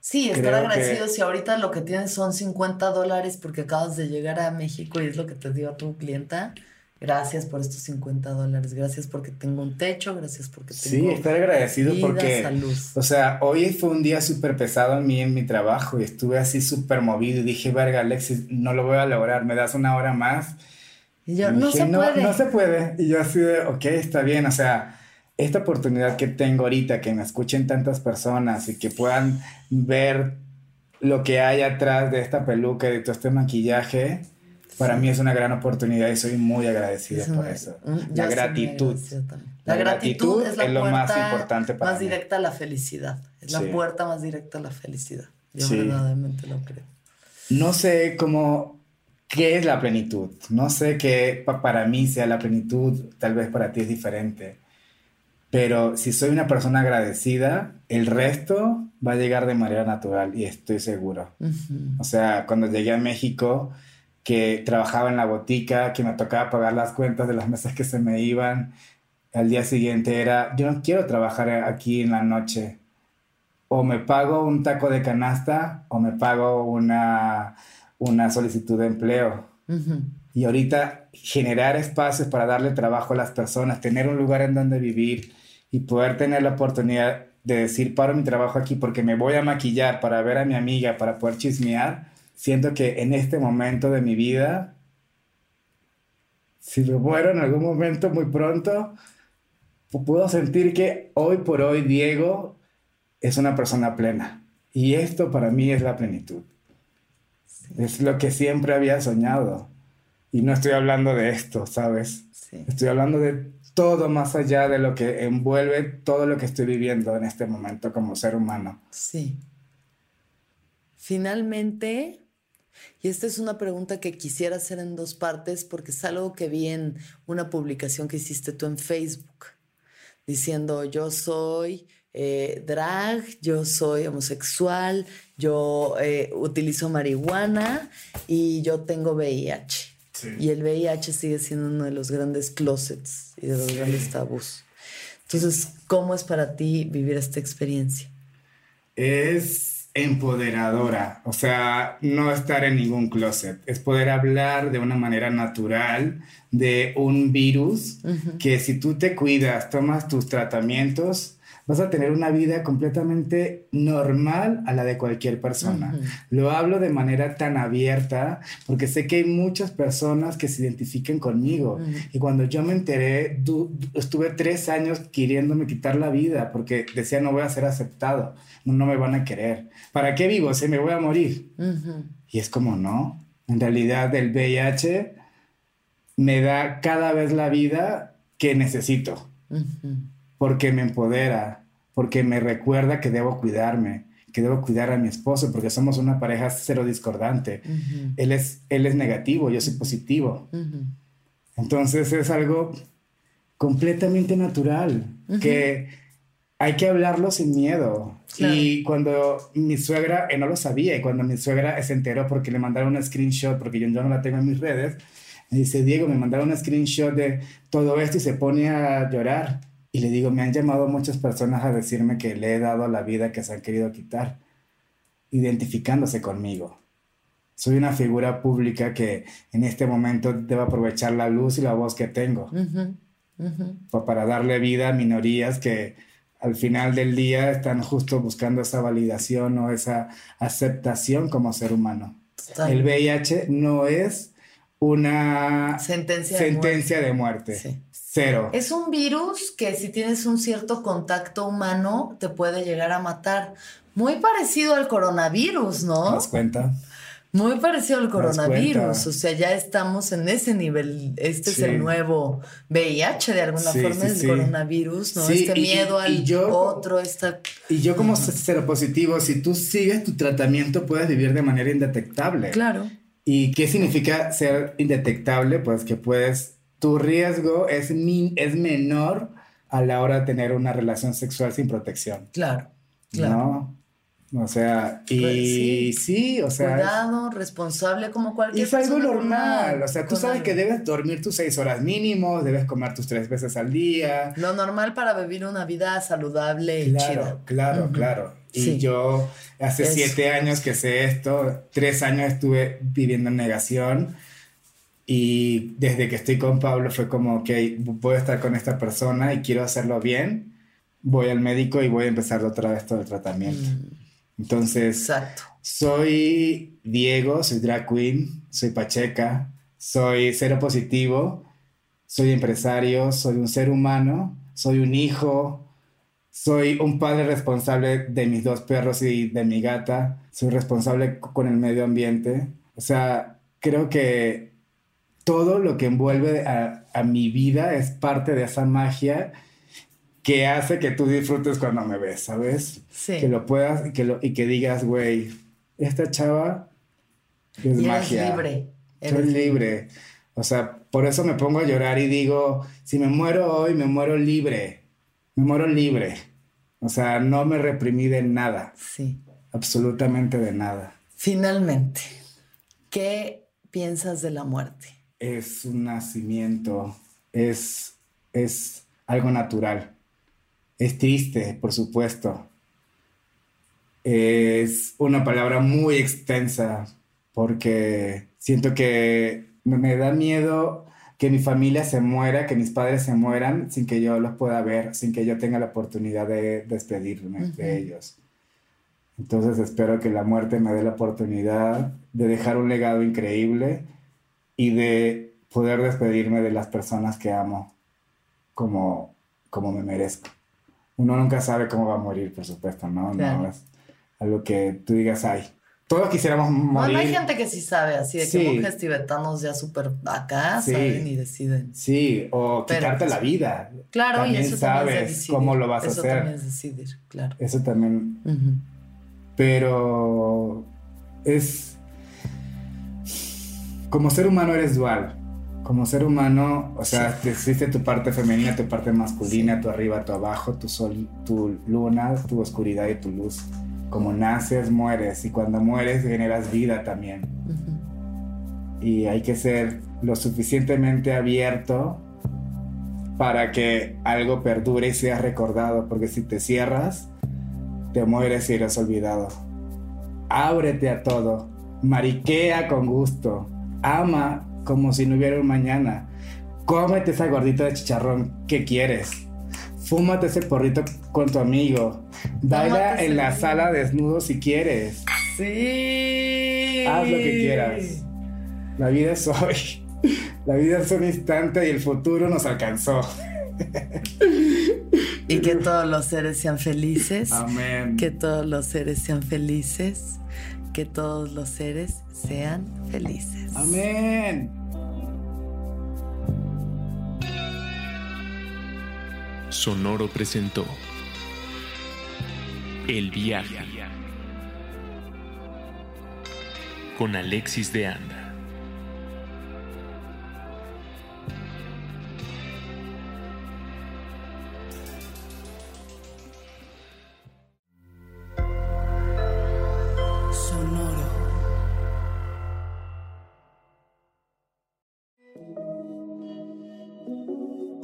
Sí, estar agradecido si ahorita lo que tienes son 50 dólares porque acabas de llegar a México y es lo que te dio a tu clienta Gracias por estos 50 dólares, gracias porque tengo un techo, gracias porque tengo. Sí, estar agradecido porque. O sea, hoy fue un día súper pesado en mí en mi trabajo y estuve así súper movido y dije, verga, Alexis, no lo voy a lograr, me das una hora más. Y yo, no se puede. No se puede. Y yo así de, ok, está bien, o sea, esta oportunidad que tengo ahorita, que me escuchen tantas personas y que puedan ver lo que hay atrás de esta peluca y de todo este maquillaje para mí es una gran oportunidad y soy muy agradecida por eso. La gratitud. La, gratitud, es, lo más importante para más directa a la felicidad. Es la puerta más directa a la felicidad. Yo verdaderamente lo creo. No sé cómo, qué es la plenitud. No sé qué para mí sea la plenitud. Tal vez para ti es diferente. Pero si soy una persona agradecida, el resto va a llegar de manera natural y estoy seguro. O sea, cuando llegué a México, que trabajaba en la botica, que me tocaba pagar las cuentas de las mesas que se me iban. al día siguiente era, yo no quiero trabajar aquí en la noche. O me pago un taco de canasta o me pago una, una solicitud de empleo. Y ahorita generar espacios para darle trabajo a las personas, tener un lugar en donde vivir y poder tener la oportunidad de decir, paro mi trabajo aquí porque me voy a maquillar para ver a mi amiga, para poder chismear, siento que en este momento de mi vida, si me muero en algún momento muy pronto, puedo sentir que hoy por hoy Diego es una persona plena. Y esto para mí es la plenitud. Es lo que siempre había soñado. Y no estoy hablando de esto, ¿sabes? Estoy hablando de todo más allá de lo que envuelve todo lo que estoy viviendo en este momento como ser humano. Sí. Finalmente, y esta es una pregunta que quisiera hacer en dos partes porque es algo que vi en una publicación que hiciste tú en Facebook, diciendo yo soy eh, drag, yo soy homosexual, yo eh, utilizo marihuana y yo tengo VIH. Y el VIH sigue siendo uno de los grandes closets y de los grandes tabús. Entonces, ¿cómo es para ti vivir esta experiencia? Es empoderadora, o sea, no estar en ningún closet, es poder hablar de una manera natural de un virus que si tú te cuidas, tomas tus tratamientos, vas a tener una vida completamente normal a la de cualquier persona. Lo hablo de manera tan abierta porque sé que hay muchas personas que se identifiquen conmigo. Y cuando yo me enteré, estuve tres años queriéndome quitar la vida porque decía no voy a ser aceptado, no, me van a querer. ¿Para qué vivo? Se me voy a morir. Y es como no. En realidad el VIH me da cada vez la vida que necesito porque me empodera, porque me recuerda que debo cuidarme, que debo cuidar a mi esposo, porque somos una pareja cero discordante. él, es, él es negativo, yo soy positivo. Entonces es algo completamente natural, que hay que hablarlo sin miedo. Y cuando mi suegra, eh, no lo sabía, y cuando mi suegra se enteró porque le mandaron un screenshot, porque yo, yo no la tengo en mis redes, me dice, Diego, me mandaron un screenshot de todo esto y se pone a llorar. Y le digo, me han llamado muchas personas a decirme que le he dado la vida que se han querido quitar, identificándose conmigo. Soy una figura pública que en este momento debo aprovechar la luz y la voz que tengo para darle vida a minorías que al final del día están justo buscando esa validación o esa aceptación como ser humano. El VIH no es una sentencia, de muerte. Cero. Es un virus que si tienes un cierto contacto humano te puede llegar a matar. Muy parecido al coronavirus, ¿no? ¿Te das cuenta? Muy parecido al coronavirus, o sea, ya estamos en ese nivel. Este es el nuevo VIH, de alguna forma, el coronavirus, ¿no? este miedo al otro, esta... Y yo como cero positivo, si tú sigues tu tratamiento, puedes vivir de manera indetectable. Claro. ¿Y qué significa ser indetectable? Pues que puedes tu riesgo es, es menor a la hora de tener una relación sexual sin protección. Claro, claro. ¿No? O sea, y pues sí. o sea. Cuidado, responsable como cualquier Es algo normal. O sea, tú sabes que debes dormir tus seis horas mínimo, debes comer tus tres veces al día. Lo normal para vivir una vida saludable y Claro, claro, claro. Y yo hace siete años que sé esto, tres años estuve viviendo en negación y desde que estoy con Pablo fue como, que puedo estar con esta persona y quiero hacerlo bien, voy al médico y voy a empezar otra vez todo el tratamiento. Mm. Entonces, soy Diego, soy drag queen, soy Pacheca, soy cero positivo, soy empresario, soy un ser humano, soy un hijo, soy un padre responsable de mis dos perros y de mi gata, soy responsable con el medio ambiente. O sea, creo que todo lo que envuelve a, mi vida es parte de esa magia que hace que tú disfrutes cuando me ves, ¿sabes? Sí. Que lo puedas y que, lo, y que digas, güey, esta chava es magia. Eres libre. Soy libre. O sea, por eso me pongo a llorar y digo, si me muero hoy, me muero libre. Me muero libre. O sea, no me reprimí de nada. Sí. Absolutamente de nada. Finalmente, ¿qué piensas de la muerte? Es un nacimiento, es, es algo natural. Es triste, por supuesto. Es una palabra muy extensa porque siento que me da miedo que mi familia se muera, que mis padres se mueran sin que yo los pueda ver, sin que yo tenga la oportunidad de despedirme de ellos. Entonces espero que la muerte me dé la oportunidad de dejar un legado increíble y de poder despedirme de las personas que amo como, como me merezco. Uno nunca sabe cómo va a morir, por supuesto, ¿no? No es algo que tú digas, ay, todos quisiéramos morir. Bueno, hay gente que sí sabe, así de que monjes tibetanos ya súper acá saben y deciden. Sí, o quitarte la pues, vida. Claro, y eso sabes también es cómo lo vas a hacer. Eso también es decidir, claro. Eso también. Pero es. Como ser humano eres dual. Como ser humano, o sea, existe tu parte femenina, tu parte masculina, tu arriba, tu abajo, tu sol, tu luna, tu oscuridad y tu luz como naces, mueres, y cuando mueres generas vida también. Y hay que ser lo suficientemente abierto para que algo perdure y sea recordado, porque si te cierras, te mueres y eres olvidado. Ábrete a todo, mariquea con gusto, ama como si no hubiera un mañana, cómete esa gordita de chicharrón que quieres Fúmate ese porrito con tu amigo. Baila en la sala desnudo si quieres. Sí. Haz lo que quieras. La vida es hoy. La vida es un instante y el futuro nos alcanzó. Y que todos los seres sean felices. Amén. Que todos los seres sean felices. Que todos los seres sean felices. Amén. Sonoro presentó El viaje con Alexis de Anda.